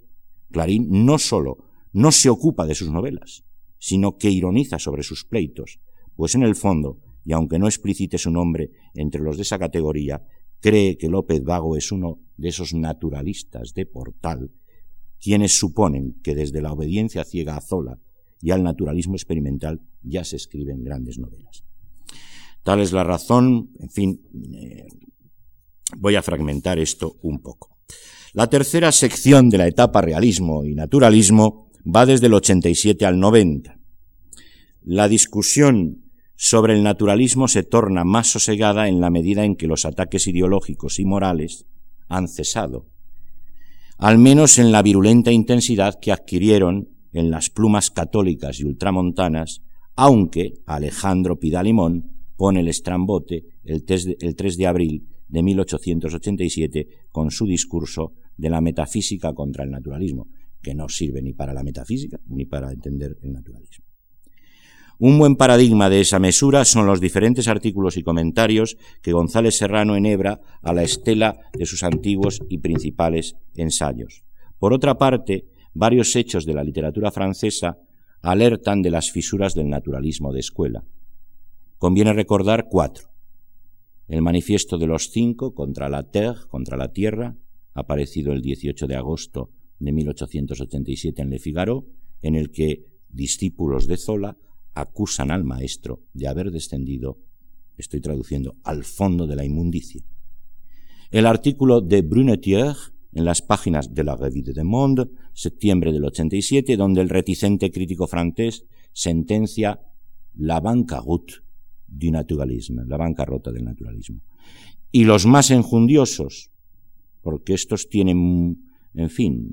Clarín no sólo no se ocupa de sus novelas, sino que ironiza sobre sus pleitos, pues en el fondo, y aunque no explicite su nombre entre los de esa categoría, cree que López Vago es uno de esos naturalistas de portal, quienes suponen que desde la obediencia ciega a Zola y al naturalismo experimental ya se escriben grandes novelas. Tal es la razón, en fin, eh, voy a fragmentar esto un poco. La tercera sección de la etapa realismo y naturalismo va desde el 87 al 90. La discusión sobre el naturalismo se torna más sosegada en la medida en que los ataques ideológicos y morales han cesado, al menos en la virulenta intensidad que adquirieron en las plumas católicas y ultramontanas, aunque Alejandro Pidalimón pone el estrambote el 3 de abril de 1887 con su discurso de la metafísica contra el naturalismo, que no sirve ni para la metafísica ni para entender el naturalismo. Un buen paradigma de esa mesura son los diferentes artículos y comentarios que González Serrano enhebra a la estela de sus antiguos y principales ensayos. Por otra parte, varios hechos de la literatura francesa alertan de las fisuras del naturalismo de escuela. Conviene recordar cuatro. El manifiesto de los cinco contra la Terre, contra la Tierra, aparecido el 18 de agosto de 1887 en Le Figaro, en el que discípulos de Zola acusan al maestro de haber descendido, estoy traduciendo, al fondo de la inmundicia. El artículo de Brunetière en las páginas de la Revue de Monde, septiembre del 87, donde el reticente crítico francés sentencia la bancaroute du naturalisme, la bancarrota del naturalismo. Y los más enjundiosos, porque estos tienen, en fin,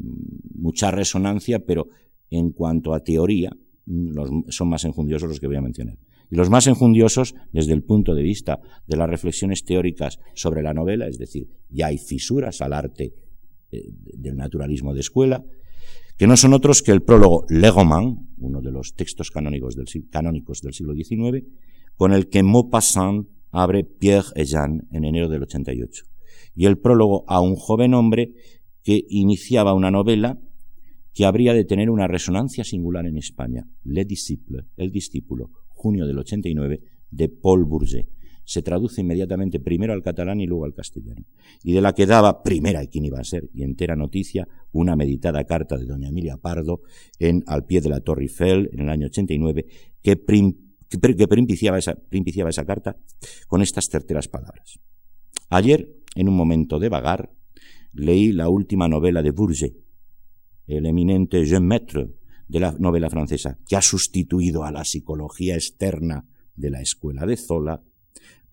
mucha resonancia, pero en cuanto a teoría, son más enjundiosos los que voy a mencionar. Y los más enjundiosos desde el punto de vista de las reflexiones teóricas sobre la novela, es decir, ya hay fisuras al arte del naturalismo de escuela, que no son otros que el prólogo Le Roman, uno de los textos canónicos del, canónicos del siglo XIX, con el que Maupassant abre Pierre et Jean en enero del 88, y el prólogo a un joven hombre que iniciaba una novela que habría de tener una resonancia singular en España, Le Disciple, el discípulo, junio del 89, de Paul Bourget. Se traduce inmediatamente primero al catalán y luego al castellano, y de la que daba primera y quién iba a ser, y entera noticia, una meditada carta de doña Emilia Pardo en Al pie de la Torre Eiffel en el año 89, que, que, principiaba esa, esa carta con estas certeras palabras. Ayer, en un momento de vagar, leí la última novela de Bourget, el eminente Jean Maître de la novela francesa, que ha sustituido a la psicología externa de la escuela de Zola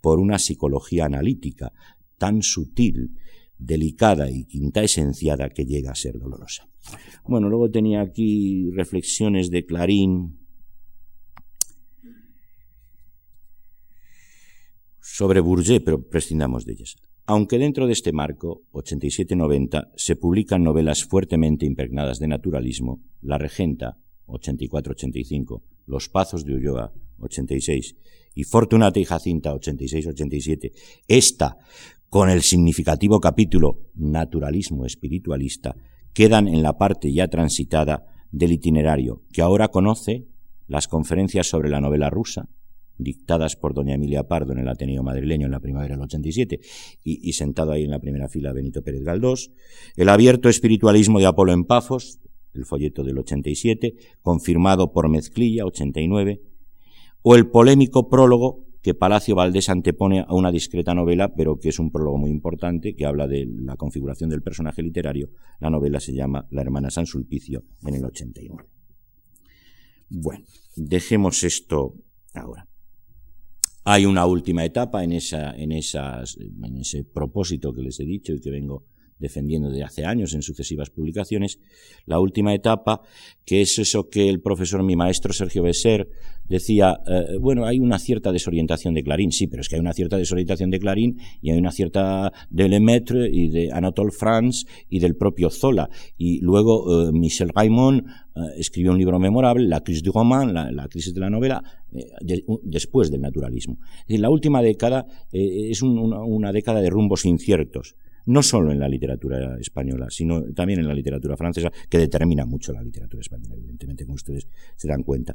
por una psicología analítica tan sutil, delicada y quinta esenciada que llega a ser dolorosa. Bueno, luego tenía aquí reflexiones de Clarín sobre Bourget, pero prescindamos de ellas. Aunque dentro de este marco, 87-90, se publican novelas fuertemente impregnadas de naturalismo, La Regenta, 84-85, Los Pazos de Ulloa, 86, y Fortunata y Jacinta, 86-87, esta, con el significativo capítulo Naturalismo espiritualista, quedan en la parte ya transitada del itinerario, que ahora conoce las conferencias sobre la novela rusa, dictadas por doña Emilia Pardo en el Ateneo madrileño en la primavera del 87 y, y sentado ahí en la primera fila Benito Pérez Galdós, el abierto espiritualismo de Apolo en Pafos, el folleto del 87, confirmado por Mezclilla, 89, o el polémico prólogo que Palacio Valdés antepone a una discreta novela, pero que es un prólogo muy importante, que habla de la configuración del personaje literario. La novela se llama La hermana San Sulpicio en el 89. Bueno, dejemos esto ahora. Hay una última etapa en, esa, en, esas, en ese propósito que les he dicho y que vengo defendiendo desde hace años en sucesivas publicaciones, la última etapa, que es eso que el profesor, mi maestro Sergio Besser, decía, eh, bueno, hay una cierta desorientación de Clarín, sí, pero es que hay una cierta desorientación de Clarín y hay una cierta de Lemaitre y de Anatole France y del propio Zola. Y luego eh, Michel Raymond eh, escribió un libro memorable, La crisis du roman, la, crisis de la novela, después del naturalismo. la última década es una, década de rumbos inciertos, no solo en la literatura española, sino también en la literatura francesa, que determina mucho la literatura española, evidentemente, como ustedes se dan cuenta.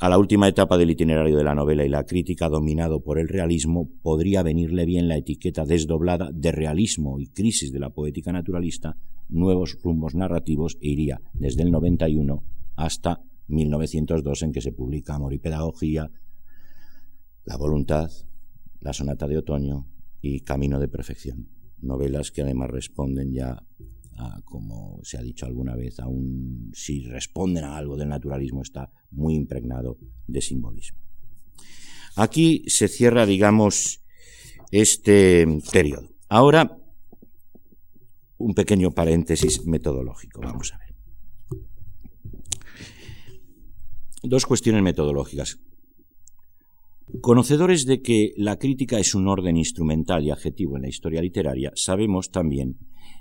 a la última etapa del itinerario de la novela y la crítica dominado por el realismo, podría venirle bien la etiqueta desdoblada de realismo y crisis de la poética naturalista, nuevos rumbos narrativos e iría desde el 91 hasta 1902 en que se publica Amor y Pedagogía, La Voluntad, La Sonata de Otoño y Camino de Perfección. Novelas que además responden ya como se ha dicho alguna vez, aún si responden a algo del naturalismo, está muy impregnado de simbolismo. Aquí se cierra, digamos, este periodo. Ahora, un pequeño paréntesis metodológico, vamos a ver. Dos cuestiones metodológicas. Conocedores de que la crítica es un orden instrumental y adjetivo en la historia literaria, sabemos también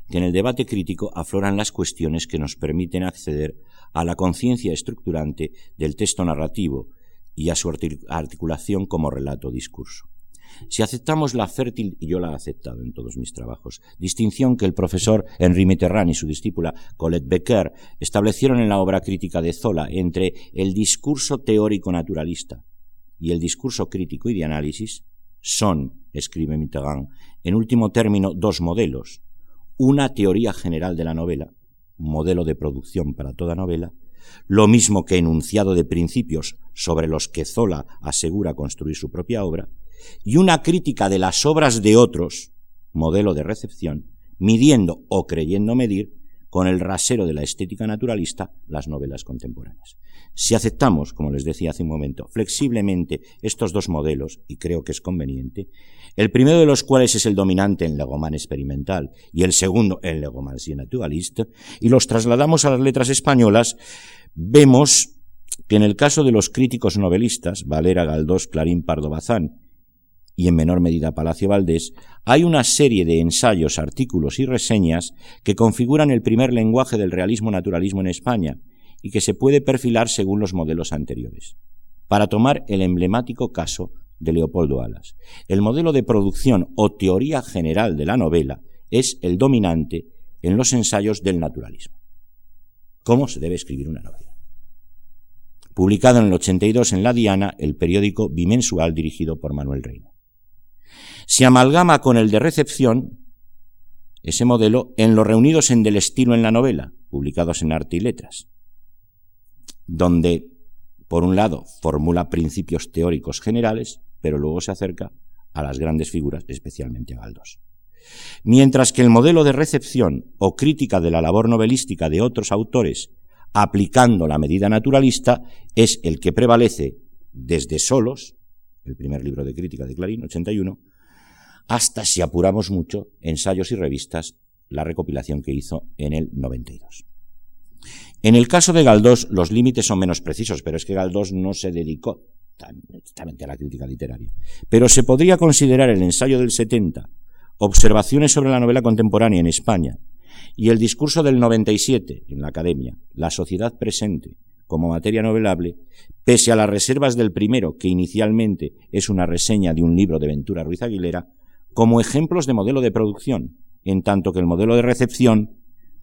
que en el debate crítico afloran las cuestiones que nos permiten acceder a la conciencia estructurante del texto narrativo y a su articulación como relato-discurso. Si aceptamos la fértil, y yo la he aceptado en todos mis trabajos, distinción que el profesor Henri Mitterrand y su discípula Colette Becker establecieron en la obra crítica de Zola entre el discurso teórico naturalista y el discurso crítico y de análisis, son, escribe Mitterrand, en último término, dos modelos, una teoría general de la novela, modelo de producción para toda novela, lo mismo que enunciado de principios sobre los que Zola asegura construir su propia obra, y una crítica de las obras de otros, modelo de recepción, midiendo o creyendo medir con el rasero de la estética naturalista las novelas contemporáneas. Si aceptamos, como les decía hace un momento, flexiblemente estos dos modelos, y creo que es conveniente, el primero de los cuales es el dominante en Legomán experimental y el segundo en Legomán naturalista, y los trasladamos a las letras españolas, vemos que en el caso de los críticos novelistas, Valera, Galdós, Clarín, Pardo Bazán y en menor medida Palacio Valdés, hay una serie de ensayos, artículos y reseñas que configuran el primer lenguaje del realismo-naturalismo en España y que se puede perfilar según los modelos anteriores. Para tomar el emblemático caso de Leopoldo Alas, el modelo de producción o teoría general de la novela es el dominante en los ensayos del naturalismo. ¿Cómo se debe escribir una novela? Publicado en el 82 en La Diana, el periódico bimensual dirigido por Manuel Reina se amalgama con el de recepción, ese modelo, en los reunidos en Del Estilo en la novela, publicados en Arte y Letras, donde, por un lado, formula principios teóricos generales, pero luego se acerca a las grandes figuras, especialmente a Galdós. Mientras que el modelo de recepción o crítica de la labor novelística de otros autores aplicando la medida naturalista es el que prevalece desde Solos, el primer libro de crítica de Clarín, 81, hasta, si apuramos mucho, ensayos y revistas, la recopilación que hizo en el 92. En el caso de Galdós, los límites son menos precisos, pero es que Galdós no se dedicó directamente a la crítica literaria. Pero se podría considerar el ensayo del 70, Observaciones sobre la novela contemporánea en España, y el discurso del 97 en la Academia, La sociedad presente, como materia novelable, pese a las reservas del primero, que inicialmente es una reseña de un libro de Ventura Ruiz Aguilera, como ejemplos de modelo de producción, en tanto que el modelo de recepción,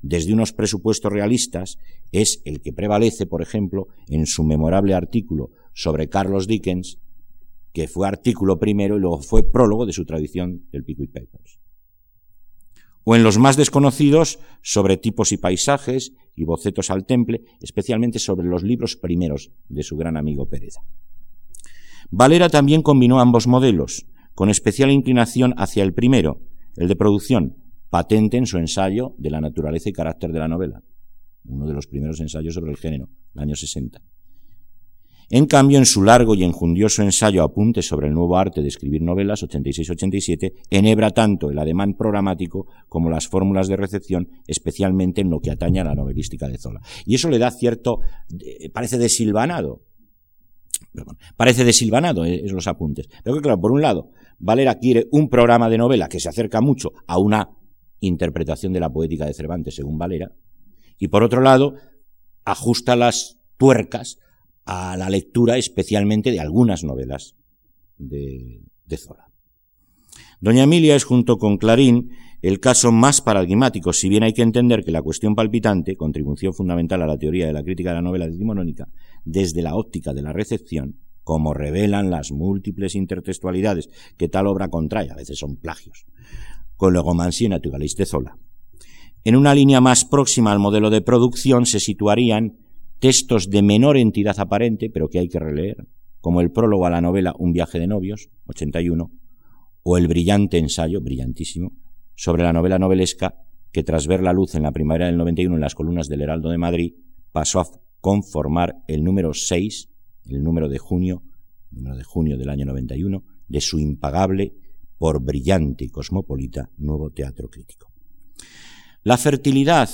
desde unos presupuestos realistas, es el que prevalece, por ejemplo, en su memorable artículo sobre Carlos Dickens, que fue artículo primero y luego fue prólogo de su tradición del Pickwick Papers. O en los más desconocidos sobre tipos y paisajes y bocetos al temple, especialmente sobre los libros primeros de su gran amigo Pérez. Valera también combinó ambos modelos, con especial inclinación hacia el primero, el de producción, patente en su ensayo de la naturaleza y carácter de la novela, uno de los primeros ensayos sobre el género, el año 60. En cambio, en su largo y enjundioso ensayo Apuntes sobre el nuevo arte de escribir novelas, 86-87, enhebra tanto el ademán programático como las fórmulas de recepción, especialmente en lo que atañe a la novelística de Zola. Y eso le da cierto, parece desilvanado, parece desilvanado eh, es los apuntes. Pero que claro, por un lado, Valera quiere un programa de novela que se acerca mucho a una interpretación de la poética de Cervantes según Valera, y por otro lado, ajusta las tuercas a la lectura especialmente de algunas novelas de, de Zola. Doña Emilia es, junto con Clarín, el caso más paradigmático, si bien hay que entender que la cuestión palpitante, contribución fundamental a la teoría de la crítica de la novela decimonónica, desde la óptica de la recepción, como revelan las múltiples intertextualidades que tal obra contrae, a veces son plagios, con Legomancy y Naturalist de Zola. En una línea más próxima al modelo de producción se situarían textos de menor entidad aparente, pero que hay que releer, como el prólogo a la novela Un viaje de novios, 81, o el brillante ensayo, brillantísimo, sobre la novela novelesca que tras ver la luz en la primavera del 91 en las columnas del Heraldo de Madrid pasó a conformar el número 6, el número de junio, número de junio del año 91, de su impagable, por brillante y cosmopolita, nuevo teatro crítico. La fertilidad,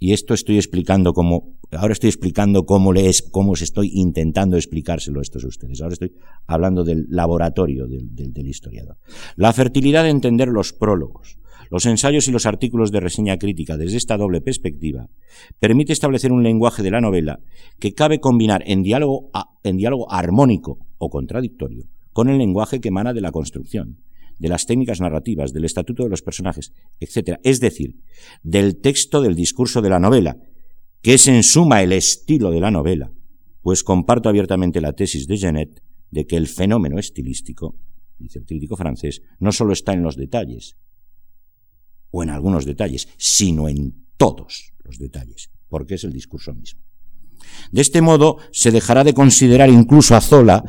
y esto estoy explicando como Ahora estoy explicando cómo, les, cómo os estoy intentando explicárselo a estos ustedes. Ahora estoy hablando del laboratorio del, del historiador. La fertilidad de entender los prólogos, los ensayos y los artículos de reseña crítica desde esta doble perspectiva permite establecer un lenguaje de la novela que cabe combinar en diálogo, en diálogo armónico o contradictorio con el lenguaje que emana de la construcción, de las técnicas narrativas, del estatuto de los personajes, etc. Es decir, del texto del discurso de la novela, que es en suma el estilo de la novela, pues comparto abiertamente la tesis de Genet de que el fenómeno estilístico, dice el crítico francés, no solo está en los detalles, o en algunos detalles, sino en todos los detalles, porque es el discurso mismo. De este modo, se dejará de considerar incluso a Zola,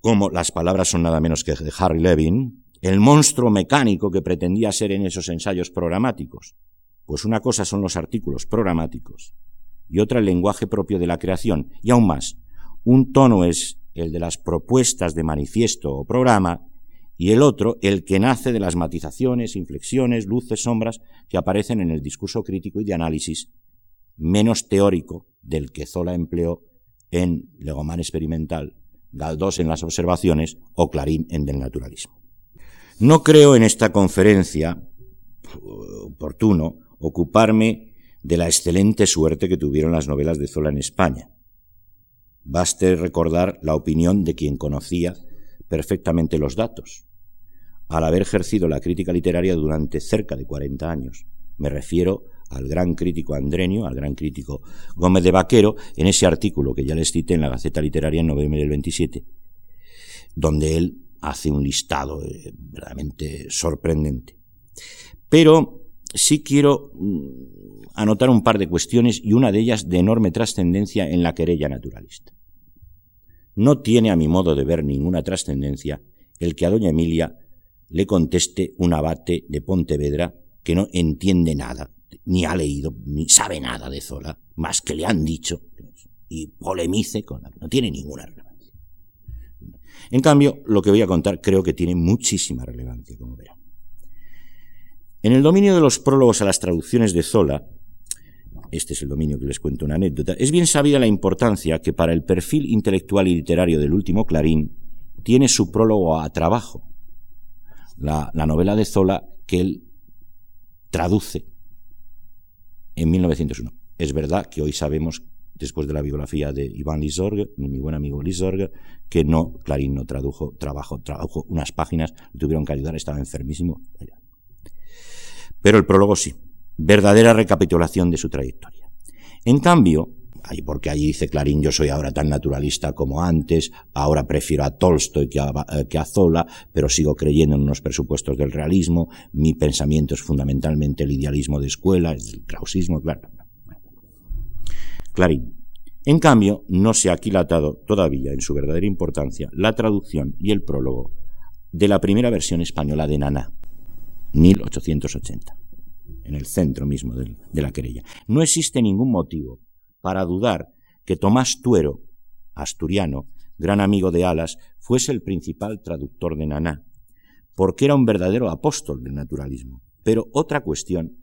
como las palabras son nada menos que de Harry Levin, el monstruo mecánico que pretendía ser en esos ensayos programáticos, pues una cosa son los artículos programáticos y otra el lenguaje propio de la creación. Y aún más, un tono es el de las propuestas de manifiesto o programa y el otro el que nace de las matizaciones, inflexiones, luces, sombras que aparecen en el discurso crítico y de análisis menos teórico del que Zola empleó en Legomán experimental, Galdós en las observaciones o Clarín en del naturalismo. No creo en esta conferencia oportuno ocuparme de la excelente suerte que tuvieron las novelas de Zola en España. Baste recordar la opinión de quien conocía perfectamente los datos. Al haber ejercido la crítica literaria durante cerca de 40 años, me refiero al gran crítico Andrenio, al gran crítico Gómez de Vaquero, en ese artículo que ya les cité en la Gaceta Literaria en noviembre del 27, donde él hace un listado eh, verdaderamente sorprendente. Pero sí quiero mm, anotar un par de cuestiones y una de ellas de enorme trascendencia en la querella naturalista. No tiene, a mi modo de ver, ninguna trascendencia el que a doña Emilia le conteste un abate de Pontevedra que no entiende nada, ni ha leído, ni sabe nada de Zola, más que le han dicho, y polemice con la no tiene ninguna relevancia. En cambio, lo que voy a contar creo que tiene muchísima relevancia, como verán. En el dominio de los prólogos a las traducciones de Zola, este es el dominio que les cuento una anécdota, es bien sabida la importancia que para el perfil intelectual y literario del último Clarín tiene su prólogo a Trabajo, la, novela de Zola que él traduce en 1901. Es verdad que hoy sabemos, después de la biografía de Iván Lisorg, de mi buen amigo Lisorg, que no, Clarín no tradujo, trabajo, tradujo unas páginas, le tuvieron que ayudar, estaba enfermísimo. Pero el prólogo sí, verdadera recapitulación de su trayectoria. En cambio, porque allí dice Clarín, yo soy ahora tan naturalista como antes, ahora prefiero a Tolstoy que a, eh, que a, Zola, pero sigo creyendo en unos presupuestos del realismo, mi pensamiento es fundamentalmente el idealismo de escuela, el krausismo, claro. Clarín. En cambio, no se ha aquilatado todavía en su verdadera importancia la traducción y el prólogo de la primera versión española de Nana, 1880, en el centro mismo de, la querella. No existe ningún motivo para dudar que Tomás Tuero, asturiano, gran amigo de Alas, fuese el principal traductor de Naná, porque era un verdadero apóstol del naturalismo. Pero otra cuestión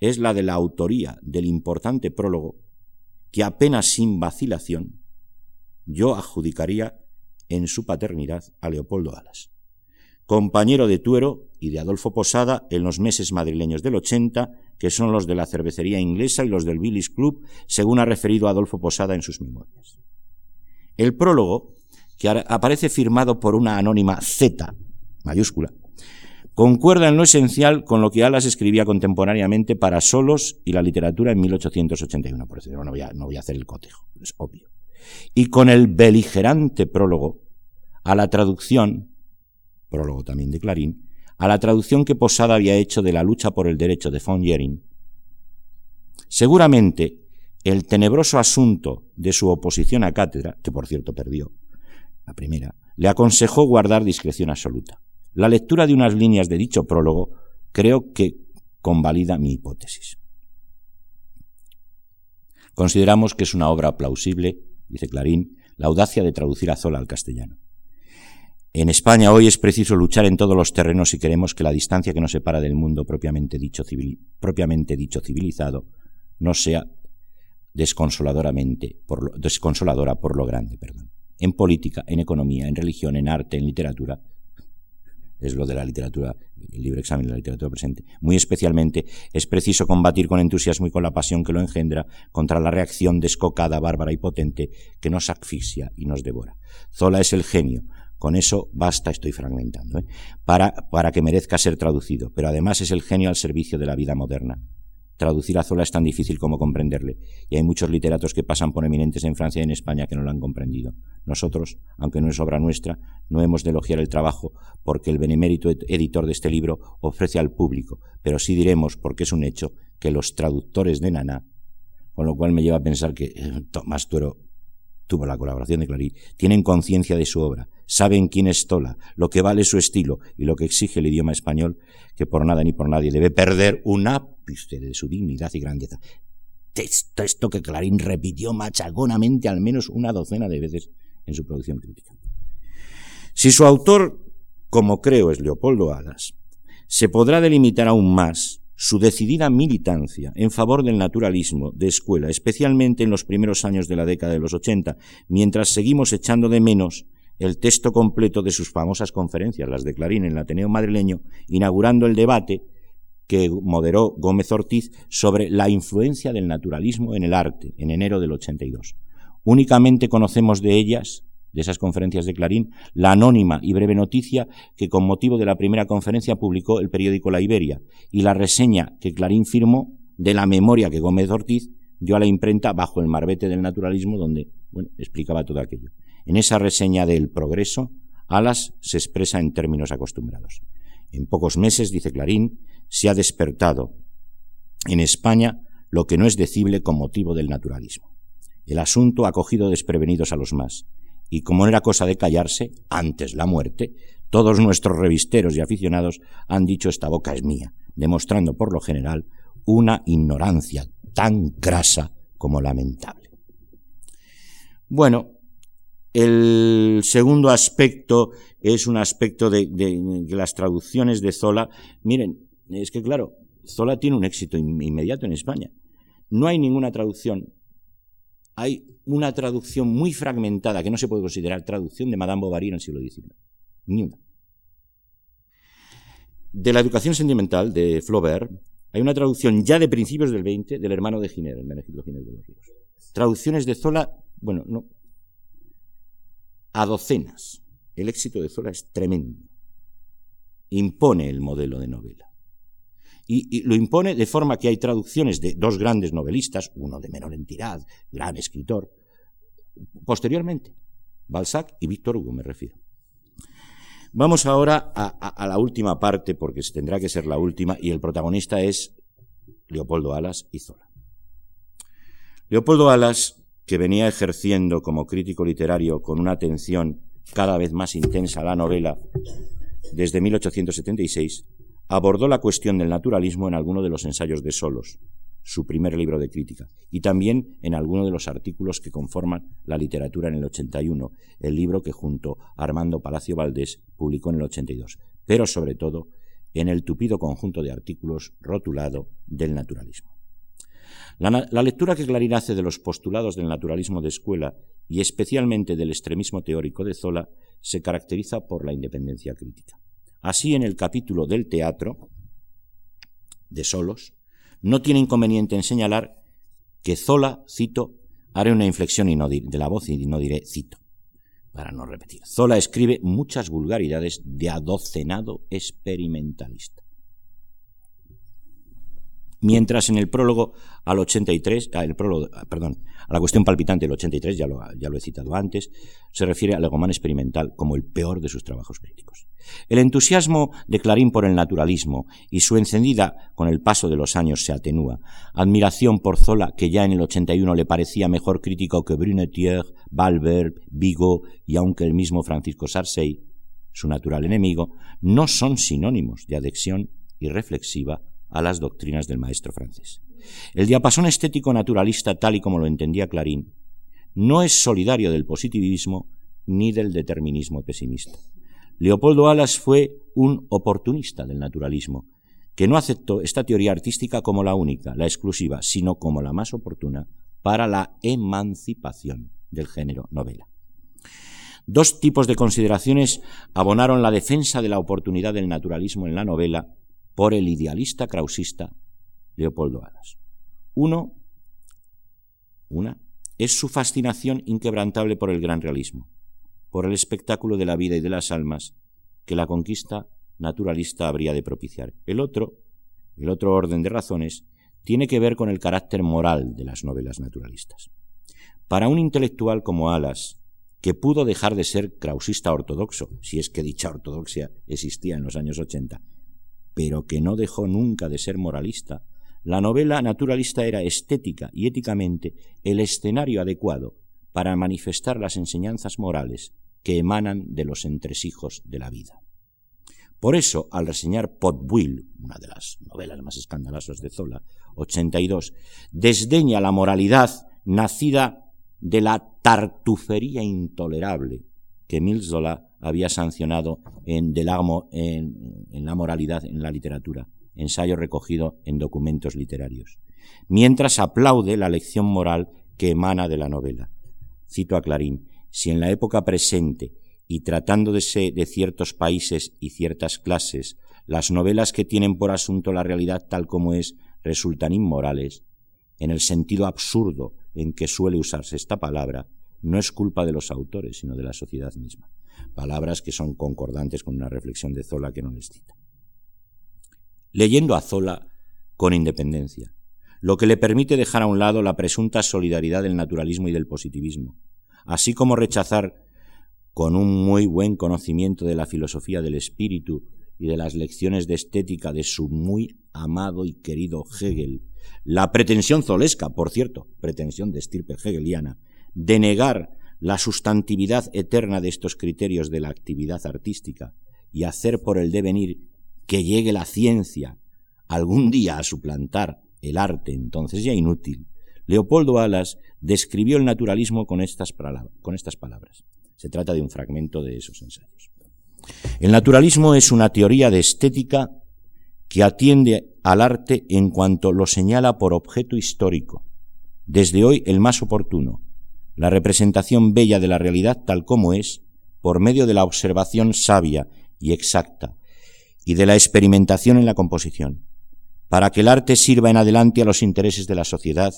es la de la autoría del importante prólogo que apenas sin vacilación yo adjudicaría en su paternidad a Leopoldo Alas compañero de Tuero y de Adolfo Posada en los meses madrileños del 80, que son los de la cervecería inglesa y los del Billy's Club, según ha referido Adolfo Posada en sus memorias. El prólogo, que aparece firmado por una anónima Z mayúscula, concuerda en lo esencial con lo que Alas escribía contemporáneamente para Solos y la literatura en 1881. Por eso no no voy a hacer el cotejo, es obvio. Y con el beligerante prólogo a la traducción, prólogo también de Clarín, a la traducción que Posada había hecho de la lucha por el derecho de von Jering. Seguramente el tenebroso asunto de su oposición a cátedra, que por cierto perdió, la primera, le aconsejó guardar discreción absoluta. La lectura de unas líneas de dicho prólogo creo que convalida mi hipótesis. Consideramos que es una obra plausible, dice Clarín, la audacia de traducir a Zola al castellano. En España hoy es preciso luchar en todos los terrenos si queremos que la distancia que nos separa del mundo propiamente dicho, propiamente dicho civilizado no sea desconsoladoramente por desconsoladora por lo grande, perdón. En política, en economía, en religión, en arte, en literatura, es lo de la literatura, el libre examen de la literatura presente. Muy especialmente es preciso combatir con entusiasmo y con la pasión que lo engendra contra la reacción descocada, bárbara y potente que nos asfixia y nos devora. Zola es el genio. Con eso basta, estoy fragmentando, ¿eh? para, para que merezca ser traducido, pero además es el genio al servicio de la vida moderna. Traducir a Zola es tan difícil como comprenderle, y hay muchos literatos que pasan por eminentes en Francia y en España que no lo han comprendido. Nosotros, aunque no es obra nuestra, no hemos de elogiar el trabajo porque el benemérito editor de este libro ofrece al público, pero sí diremos, porque es un hecho, que los traductores de Nana, con lo cual me lleva a pensar que eh, Tomás Tuero tuvo la colaboración de Clarín, tienen conciencia de su obra, saben quién es Tola, lo que vale su estilo y lo que exige el idioma español, que por nada ni por nadie debe perder un ápice de su dignidad y grandeza. Texto esto que Clarín repitió machagonamente al menos una docena de veces en su producción crítica. Si su autor, como creo es Leopoldo Alas, se podrá delimitar aún más su decidida militancia en favor del naturalismo de escuela, especialmente en los primeros años de la década de los 80, mientras seguimos echando de menos el texto completo de sus famosas conferencias, las de Clarín en el Ateneo madrileño, inaugurando el debate que moderó Gómez Ortiz sobre la influencia del naturalismo en el arte en enero del 82. Únicamente conocemos de ellas de esas conferencias de Clarín, la anónima y breve noticia que con motivo de la primera conferencia publicó el periódico La Iberia y la reseña que Clarín firmó de la memoria que Gómez Ortiz dio a la imprenta bajo el marbete del naturalismo donde bueno, explicaba todo aquello. En esa reseña del progreso, Alas se expresa en términos acostumbrados. En pocos meses, dice Clarín, se ha despertado en España lo que no es decible con motivo del naturalismo. El asunto ha cogido desprevenidos a los más y como no era cosa de callarse, antes la muerte, todos nuestros revisteros y aficionados han dicho esta boca es mía, demostrando por lo general una ignorancia tan grasa como lamentable. Bueno, el segundo aspecto es un aspecto de, las traducciones de Zola. Miren, es que claro, Zola tiene un éxito inmediato en España. No hay ninguna traducción hay una traducción muy fragmentada que no se puede considerar traducción de Madame Bovary en el siglo XIX. Ni una. De la educación sentimental de Flaubert hay una traducción ya de principios del XX del hermano de Giner, el Menegildo Giner de los Ríos. Traducciones de Zola, bueno, no, a docenas. El éxito de Zola es tremendo. Impone el modelo de novela y, lo impone de forma que hay traducciones de dos grandes novelistas, uno de menor entidad, gran escritor, posteriormente, Balzac y Víctor Hugo me refiero. Vamos ahora a, la última parte, porque tendrá que ser la última, y el protagonista es Leopoldo Alas y Zola. Leopoldo Alas, que venía ejerciendo como crítico literario con una atención cada vez más intensa a la novela desde 1876, abordó la cuestión del naturalismo en alguno de los ensayos de Solos, su primer libro de crítica, y también en alguno de los artículos que conforman la literatura en el 81, el libro que junto a Armando Palacio Valdés publicó en el 82, pero sobre todo en el tupido conjunto de artículos rotulado del naturalismo. La, lectura que Clarín hace de los postulados del naturalismo de escuela y especialmente del extremismo teórico de Zola se caracteriza por la independencia crítica. Así, en el capítulo del teatro de Solos, no tiene inconveniente en señalar que Zola, cito, haré una inflexión y no de la voz y no diré cito. para no repetir. Zola escribe muchas vulgaridades de adocenado experimentalista. Mientras en el prólogo al 83, ah, ah, perdón, a la cuestión palpitante del 83, ya lo, lo he citado antes, se refiere al legomán experimental como el peor de sus trabajos críticos. El entusiasmo de Clarín por el naturalismo y su encendida con el paso de los años se atenúa. Admiración por Zola, que ya en el 81 le parecía mejor crítico que Brunetière, Balbert, Vigo y aunque el mismo Francisco Sarcey, su natural enemigo, no son sinónimos de adhesión irreflexiva a las doctrinas del maestro francés. El diapasón estético naturalista, tal y como lo entendía Clarín, no es solidario del positivismo ni del determinismo pesimista. Leopoldo Alas fue un oportunista del naturalismo, que no aceptó esta teoría artística como la única, la exclusiva, sino como la más oportuna para la emancipación del género novela. Dos tipos de consideraciones abonaron la defensa de la oportunidad del naturalismo en la novela por el idealista krausista Leopoldo Alas. Uno, una, es su fascinación inquebrantable por el gran realismo, por el espectáculo de la vida y de las almas que la conquista naturalista habría de propiciar. El otro, el otro orden de razones, tiene que ver con el carácter moral de las novelas naturalistas. Para un intelectual como Alas, que pudo dejar de ser krausista ortodoxo, si es que dicha ortodoxia existía en los años 80, pero que no dejó nunca de ser moralista, la novela naturalista era estética y éticamente el escenario adecuado para manifestar las enseñanzas morales que emanan de los entresijos de la vida. Por eso, al reseñar Potbuil, una de las novelas más escandalosas de Zola, 82, desdeña la moralidad nacida de la tartufería intolerable que Mills Zola había sancionado en, en, la moralidad en la literatura, ensayo recogido en documentos literarios, mientras aplaude la lección moral que emana de la novela. Cito a Clarín, si en la época presente y tratándose de ciertos países y ciertas clases, las novelas que tienen por asunto la realidad tal como es resultan inmorales, en el sentido absurdo en que suele usarse esta palabra, no es culpa de los autores, sino de la sociedad misma palabras que son concordantes con una reflexión de Zola que no les cita. Leyendo a Zola con independencia, lo que le permite dejar a un lado la presunta solidaridad del naturalismo y del positivismo, así como rechazar con un muy buen conocimiento de la filosofía del espíritu y de las lecciones de estética de su muy amado y querido Hegel, la pretensión zolesca, por cierto, pretensión de estirpe hegeliana, de negar la sustantividad eterna de estos criterios de la actividad artística y hacer por el devenir que llegue la ciencia algún día a suplantar el arte entonces ya inútil, Leopoldo Alas describió el naturalismo con estas, con estas palabras. Se trata de un fragmento de esos ensayos. El naturalismo es una teoría de estética que atiende al arte en cuanto lo señala por objeto histórico, desde hoy el más oportuno, la representación bella de la realidad tal como es, por medio de la observación sabia y exacta, y de la experimentación en la composición, para que el arte sirva en adelante a los intereses de la sociedad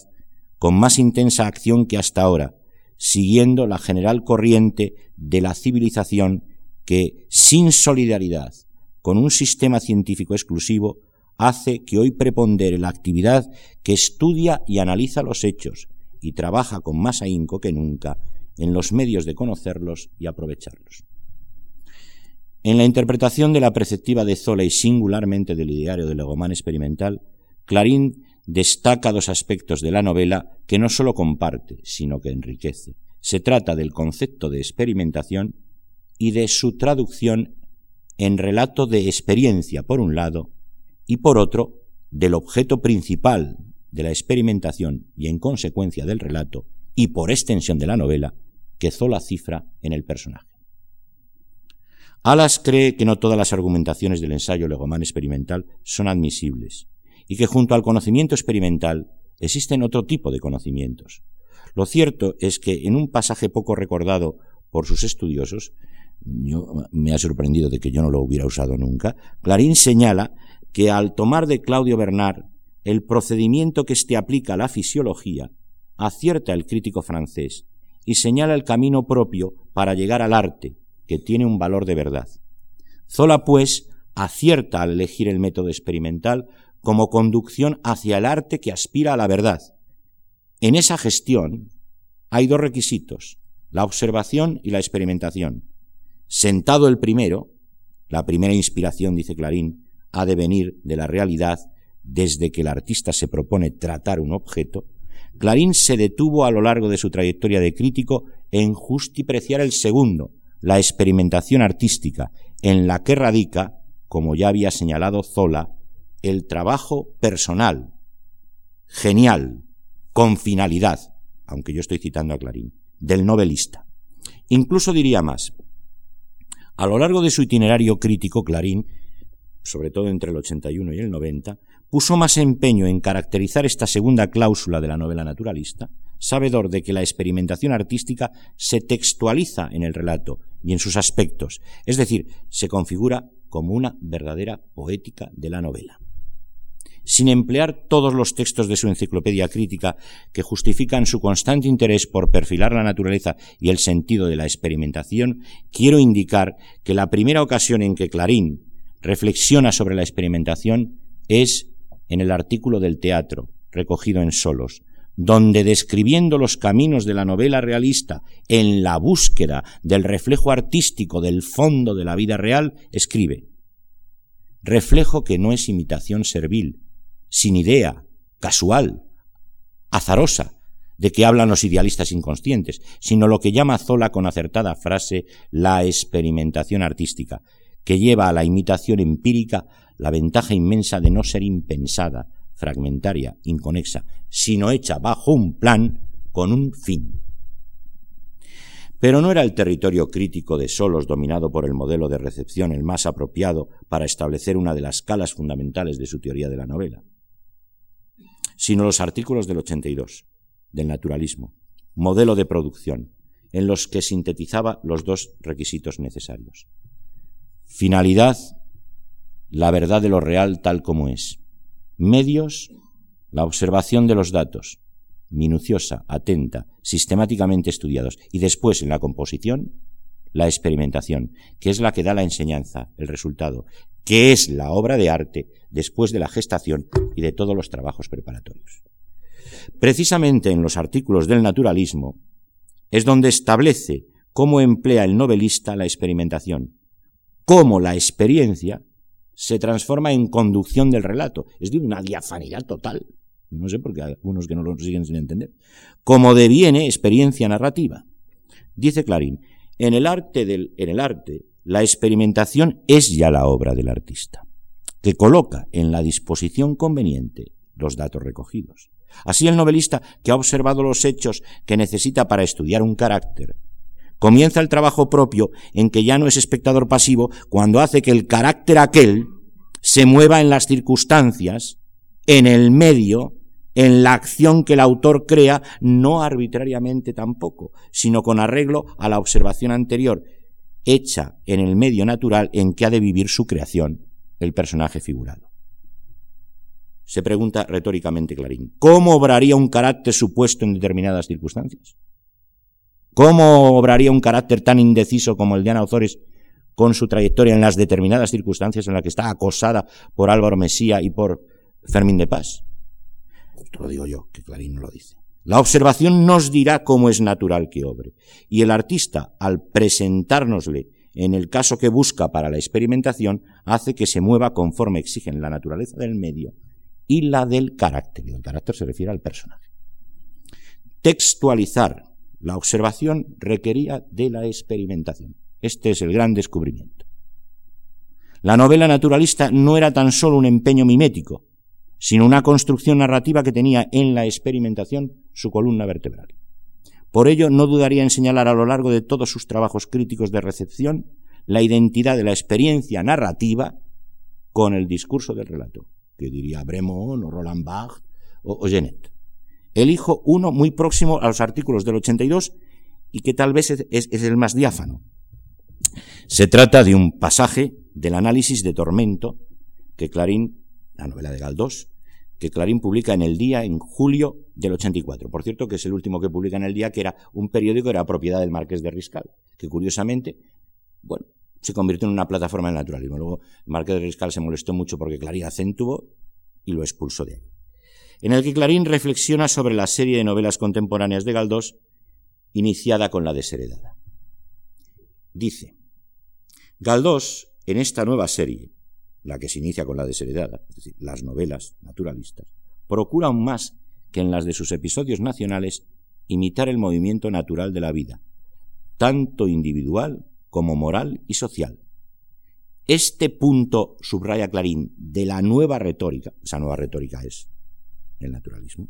con más intensa acción que hasta ahora, siguiendo la general corriente de la civilización que, sin solidaridad con un sistema científico exclusivo, hace que hoy prepondere la actividad que estudia y analiza los hechos, y trabaja con más ahínco que nunca en los medios de conocerlos y aprovecharlos. En la interpretación de la perceptiva de Zola y singularmente del ideario del legomán experimental, Clarín destaca dos aspectos de la novela que no sólo comparte, sino que enriquece. Se trata del concepto de experimentación y de su traducción en relato de experiencia, por un lado, y por otro, del objeto principal de la experimentación y en consecuencia del relato, y por extensión de la novela, que Zola cifra en el personaje. Alas cree que no todas las argumentaciones del ensayo legomán experimental son admisibles, y que junto al conocimiento experimental existen otro tipo de conocimientos. Lo cierto es que en un pasaje poco recordado por sus estudiosos, me ha sorprendido de que yo no lo hubiera usado nunca, Clarín señala que al tomar de Claudio Bernard el procedimiento que éste aplica a la fisiología, acierta el crítico francés, y señala el camino propio para llegar al arte, que tiene un valor de verdad. Zola, pues, acierta al elegir el método experimental como conducción hacia el arte que aspira a la verdad. En esa gestión hay dos requisitos, la observación y la experimentación. Sentado el primero, la primera inspiración, dice Clarín, ha de venir de la realidad desde que el artista se propone tratar un objeto, Clarín se detuvo a lo largo de su trayectoria de crítico en justipreciar el segundo, la experimentación artística, en la que radica, como ya había señalado Zola, el trabajo personal, genial, con finalidad, aunque yo estoy citando a Clarín, del novelista. Incluso diría más. A lo largo de su itinerario crítico, Clarín, sobre todo entre el 81 y el 90, puso más empeño en caracterizar esta segunda cláusula de la novela naturalista, sabedor de que la experimentación artística se textualiza en el relato y en sus aspectos, es decir, se configura como una verdadera poética de la novela. Sin emplear todos los textos de su enciclopedia crítica que justifican su constante interés por perfilar la naturaleza y el sentido de la experimentación, quiero indicar que la primera ocasión en que Clarín reflexiona sobre la experimentación es en el artículo del teatro, recogido en Solos, donde describiendo los caminos de la novela realista en la búsqueda del reflejo artístico del fondo de la vida real, escribe reflejo que no es imitación servil, sin idea, casual, azarosa, de que hablan los idealistas inconscientes, sino lo que llama Zola con acertada frase la experimentación artística, que lleva a la imitación empírica la ventaja inmensa de no ser impensada, fragmentaria, inconexa, sino hecha bajo un plan con un fin. Pero no era el territorio crítico de Solos dominado por el modelo de recepción el más apropiado para establecer una de las escalas fundamentales de su teoría de la novela, sino los artículos del 82, del naturalismo, modelo de producción, en los que sintetizaba los dos requisitos necesarios. Finalidad la verdad de lo real tal como es. Medios, la observación de los datos, minuciosa, atenta, sistemáticamente estudiados. Y después, en la composición, la experimentación, que es la que da la enseñanza, el resultado, que es la obra de arte después de la gestación y de todos los trabajos preparatorios. Precisamente en los artículos del naturalismo es donde establece cómo emplea el novelista la experimentación, cómo la experiencia se transforma en conducción del relato. Es de una diafanidad total. No sé por qué hay algunos que no lo siguen sin entender. Como deviene experiencia narrativa. Dice Clarín, en el arte del, en el arte, la experimentación es ya la obra del artista, que coloca en la disposición conveniente los datos recogidos. Así el novelista que ha observado los hechos que necesita para estudiar un carácter, Comienza el trabajo propio en que ya no es espectador pasivo cuando hace que el carácter aquel se mueva en las circunstancias, en el medio, en la acción que el autor crea, no arbitrariamente tampoco, sino con arreglo a la observación anterior, hecha en el medio natural en que ha de vivir su creación, el personaje figurado. Se pregunta retóricamente Clarín, ¿cómo obraría un carácter supuesto en determinadas circunstancias? ¿Cómo obraría un carácter tan indeciso como el de Ana Ozores con su trayectoria en las determinadas circunstancias en las que está acosada por Álvaro Mesía y por Fermín de Paz? Esto lo digo yo, que Clarín no lo dice. La observación nos dirá cómo es natural que obre. Y el artista, al presentárnosle en el caso que busca para la experimentación, hace que se mueva conforme exigen la naturaleza del medio y la del carácter. Y el carácter se refiere al personaje. Textualizar la observación requería de la experimentación. Este es el gran descubrimiento. La novela naturalista no era tan solo un empeño mimético, sino una construcción narrativa que tenía en la experimentación su columna vertebral. Por ello, no dudaría en señalar a lo largo de todos sus trabajos críticos de recepción la identidad de la experiencia narrativa con el discurso del relato, que diría Bremont o Roland Barthes o, o Genet elijo uno muy próximo a los artículos del 82 y que tal vez es, el más diáfano. Se trata de un pasaje del análisis de Tormento que Clarín, la novela de Galdós, que Clarín publica en el día en julio del 84. Por cierto, que es el último que publica en el día, que era un periódico era propiedad del Marqués de Riscal, que curiosamente, bueno, se convirtió en una plataforma del naturalismo. Luego, el Marqués de Riscal se molestó mucho porque Clarín acentuó y lo expulsó de ahí. En el que Clarín reflexiona sobre la serie de novelas contemporáneas de Galdós, iniciada con la desheredada. Dice, Galdós, en esta nueva serie, la que se inicia con la desheredada, es decir, las novelas naturalistas, procura aún más que en las de sus episodios nacionales imitar el movimiento natural de la vida, tanto individual como moral y social. Este punto, subraya Clarín, de la nueva retórica, esa nueva retórica es el naturalismo,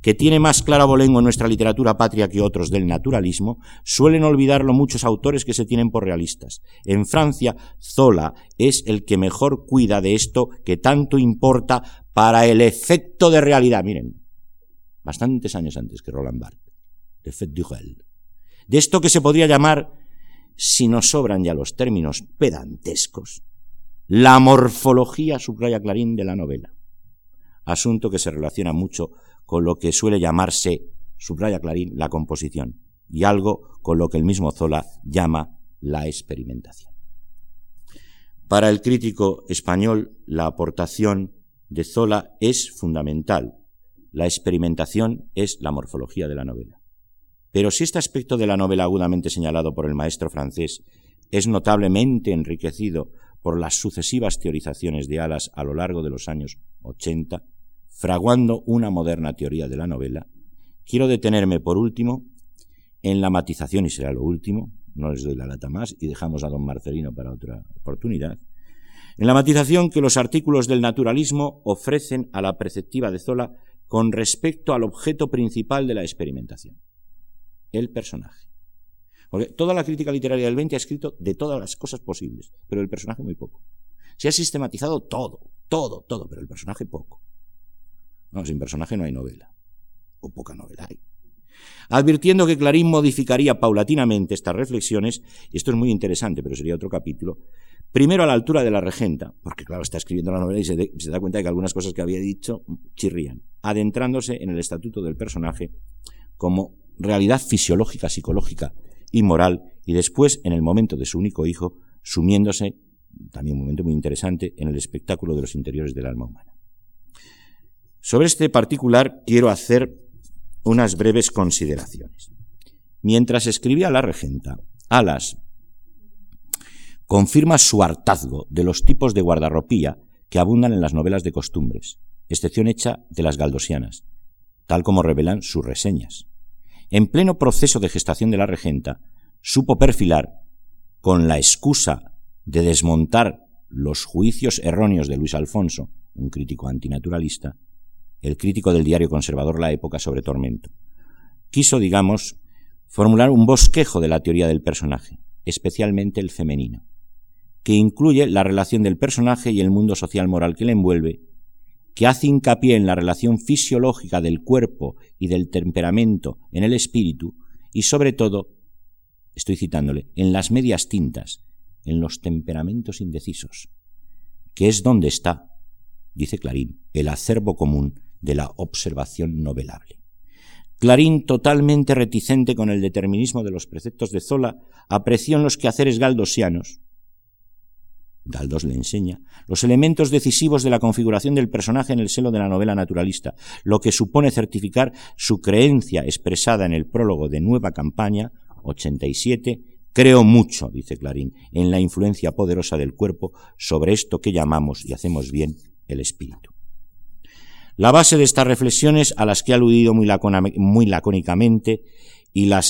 que tiene más claro abolengo en nuestra literatura patria que otros del naturalismo, suelen olvidarlo muchos autores que se tienen por realistas. En Francia, Zola es el que mejor cuida de esto que tanto importa para el efecto de realidad. Miren, bastantes años antes que Roland Barthes, l'effet du réel. De esto que se podría llamar, si nos sobran ya los términos pedantescos, la morfología, subraya Clarín, de la novela. Asunto que se relaciona mucho con lo que suele llamarse, subraya Clarín, la composición, y algo con lo que el mismo Zola llama la experimentación. Para el crítico español, la aportación de Zola es fundamental. La experimentación es la morfología de la novela. Pero si este aspecto de la novela agudamente señalado por el maestro francés es notablemente enriquecido por las sucesivas teorizaciones de Alas a lo largo de los años 80, fraguando una moderna teoría de la novela, quiero detenerme por último en la matización, y será lo último, no les doy la lata más y dejamos a don Marcelino para otra oportunidad, en la matización que los artículos del naturalismo ofrecen a la perceptiva de Zola con respecto al objeto principal de la experimentación, el personaje. Porque toda la crítica literaria del 20 ha escrito de todas las cosas posibles, pero el personaje muy poco. Se ha sistematizado todo, todo, todo, pero el personaje poco. Sin personaje no hay novela. O poca novela hay. Advirtiendo que Clarín modificaría paulatinamente estas reflexiones, y esto es muy interesante, pero sería otro capítulo, primero a la altura de la regenta, porque claro, está escribiendo la novela y se, se da cuenta de que algunas cosas que había dicho chirrían, adentrándose en el estatuto del personaje como realidad fisiológica, psicológica y moral, y después, en el momento de su único hijo, sumiéndose, también un momento muy interesante, en el espectáculo de los interiores del alma humana. Sobre este particular quiero hacer unas breves consideraciones. Mientras escribía la regenta, Alas confirma su hartazgo de los tipos de guardarropía que abundan en las novelas de costumbres, excepción hecha de las galdosianas, tal como revelan sus reseñas. En pleno proceso de gestación de la regenta, supo perfilar, con la excusa de desmontar los juicios erróneos de Luis Alfonso, un crítico antinaturalista, el crítico del diario conservador La Época sobre Tormento. Quiso, digamos, formular un bosquejo de la teoría del personaje, especialmente el femenino, que incluye la relación del personaje y el mundo social moral que le envuelve, que hace hincapié en la relación fisiológica del cuerpo y del temperamento en el espíritu, y sobre todo, estoy citándole, en las medias tintas, en los temperamentos indecisos, que es donde está, dice Clarín, el acervo común de la observación novelable. Clarín, totalmente reticente con el determinismo de los preceptos de Zola, apreció en los quehaceres galdosianos, Galdós le enseña, los elementos decisivos de la configuración del personaje en el seno de la novela naturalista, lo que supone certificar su creencia expresada en el prólogo de Nueva Campaña, 87, Creo mucho, dice Clarín, en la influencia poderosa del cuerpo sobre esto que llamamos, y hacemos bien, el espíritu. La base de estas reflexiones, a las que he aludido muy, lacónicamente y, a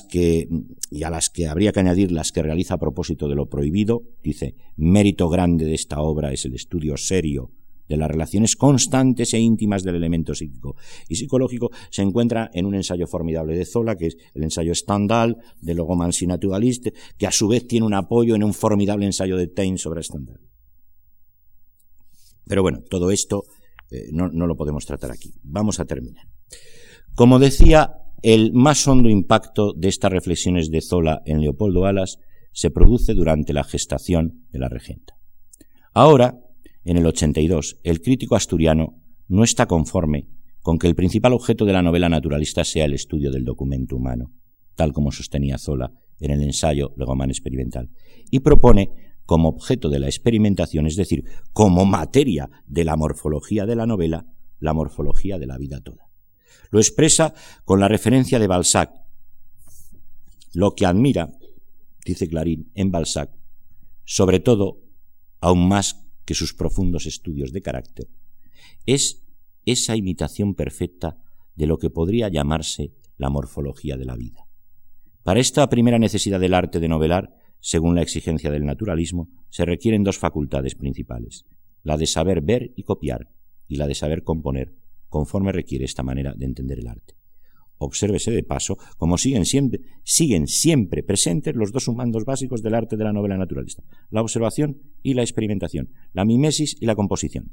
las que habría que añadir las que realiza a propósito de lo prohibido, dice, mérito grande de esta obra es el estudio serio de las relaciones constantes e íntimas del elemento psíquico y psicológico, se encuentra en un ensayo formidable de Zola, que es el ensayo Stendhal, de Logomancy Naturaliste, que a su vez tiene un apoyo en un formidable ensayo de Taine sobre Stendhal. Pero bueno, todo esto eh, no, no lo podemos tratar aquí. Vamos a terminar. Como decía, el más hondo impacto de estas reflexiones de Zola en Leopoldo Alas se produce durante la gestación de la regenta. Ahora, en el 82, el crítico asturiano no está conforme con que el principal objeto de la novela naturalista sea el estudio del documento humano, tal como sostenía Zola en el ensayo Legomán experimental, y propone como objeto de la experimentación, es decir, como materia de la morfología de la novela, la morfología de la vida toda. Lo expresa con la referencia de Balzac. Lo que admira, dice Clarín, en Balzac, sobre todo, aún más que sus profundos estudios de carácter, es esa imitación perfecta de lo que podría llamarse la morfología de la vida. Para esta primera necesidad del arte de novelar, según la exigencia del naturalismo, se requieren dos facultades principales, la de saber ver y copiar y la de saber componer, conforme requiere esta manera de entender el arte. Obsérvese de paso como siguen siempre, siguen siempre presentes los dos sumandos básicos del arte de la novela naturalista, la observación y la experimentación, la mimesis y la composición.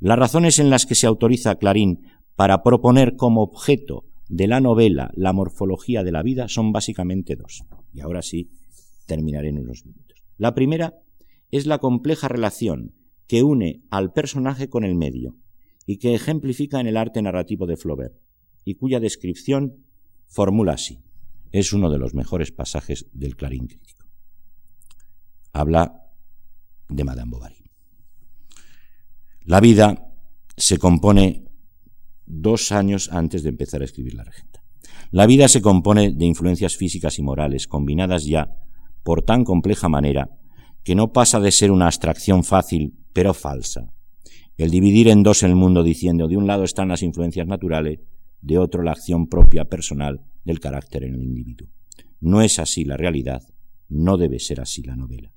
Las razones en las que se autoriza Clarín para proponer como objeto de la novela la morfología de la vida son básicamente dos. Y ahora sí, terminaré en unos minutos. La primera es la compleja relación que une al personaje con el medio y que ejemplifica en el arte narrativo de Flaubert y cuya descripción formula así. Es uno de los mejores pasajes del Clarín crítico. Habla de Madame Bovary. La vida se compone dos años antes de empezar a escribir La Regenta. La vida se compone de influencias físicas y morales combinadas ya por tan compleja manera que no pasa de ser una abstracción fácil pero falsa. El dividir en dos el mundo diciendo de un lado están las influencias naturales, de otro la acción propia personal del carácter en el individuo. No es así la realidad, no debe ser así la novela.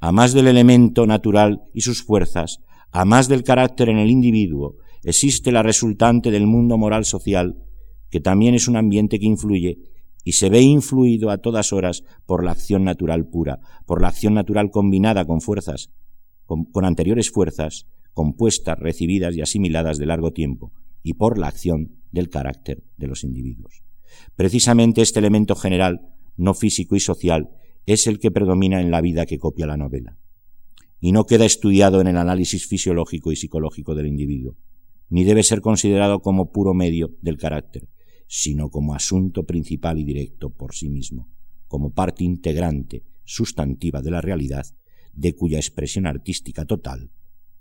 A más del elemento natural y sus fuerzas, a más del carácter en el individuo, existe la resultante del mundo moral social, que también es un ambiente que influye y se ve influido a todas horas por la acción natural pura, por la acción natural combinada con fuerzas, con, con, anteriores fuerzas, compuestas, recibidas y asimiladas de largo tiempo, y por la acción del carácter de los individuos. Precisamente este elemento general, no físico y social, es el que predomina en la vida que copia la novela y no queda estudiado en el análisis fisiológico y psicológico del individuo, ni debe ser considerado como puro medio del carácter, sino como asunto principal y directo por sí mismo, como parte integrante, sustantiva de la realidad, de cuya expresión artística total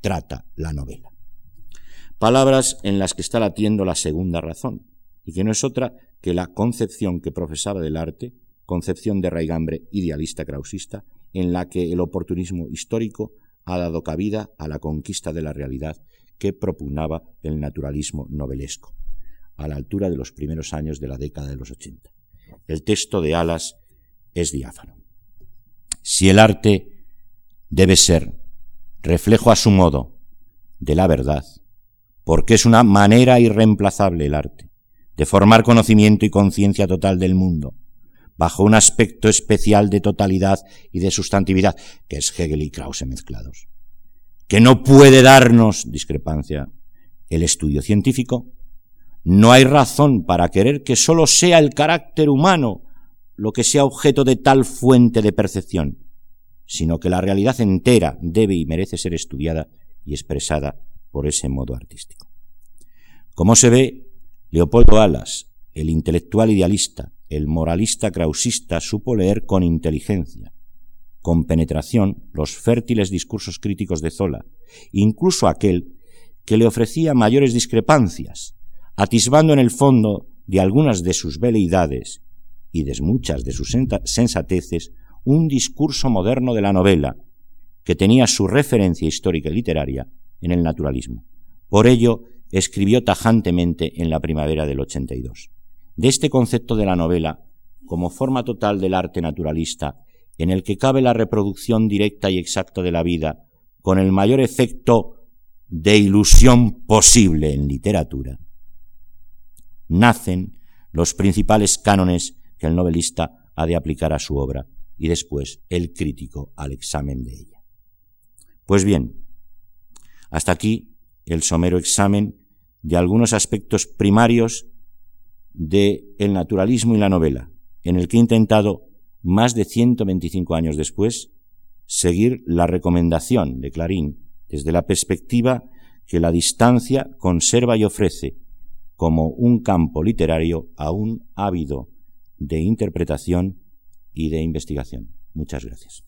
trata la novela. Palabras en las que está latiendo la segunda razón, y que no es otra que la concepción que profesaba del arte, concepción de raigambre idealista krausista, en la que el oportunismo histórico ha dado cabida a la conquista de la realidad que propugnaba el naturalismo novelesco, a la altura de los primeros años de la década de los ochenta. El texto de Alas es diáfano. Si el arte debe ser reflejo a su modo de la verdad, porque es una manera irreemplazable el arte de formar conocimiento y conciencia total del mundo, bajo un aspecto especial de totalidad y de sustantividad, que es Hegel y Krause mezclados, que no puede darnos discrepancia el estudio científico, no hay razón para querer que sólo sea el carácter humano lo que sea objeto de tal fuente de percepción, sino que la realidad entera debe y merece ser estudiada y expresada por ese modo artístico. Como se ve, Leopoldo Alas, el intelectual idealista, el moralista krausista supo leer con inteligencia, con penetración, los fértiles discursos críticos de Zola, incluso aquel que le ofrecía mayores discrepancias, atisbando en el fondo de algunas de sus veleidades y de muchas de sus sensateces un discurso moderno de la novela, que tenía su referencia histórica y literaria en el naturalismo. Por ello, escribió tajantemente en la primavera del 82 de este concepto de la novela como forma total del arte naturalista, en el que cabe la reproducción directa y exacta de la vida, con el mayor efecto de ilusión posible en literatura, nacen los principales cánones que el novelista ha de aplicar a su obra y después el crítico al examen de ella. Pues bien, hasta aquí el somero examen de algunos aspectos primarios de el naturalismo y la novela, en el que he intentado, más de 125 años después, seguir la recomendación de Clarín desde la perspectiva que la distancia conserva y ofrece como un campo literario aún ávido de interpretación y de investigación. Muchas gracias.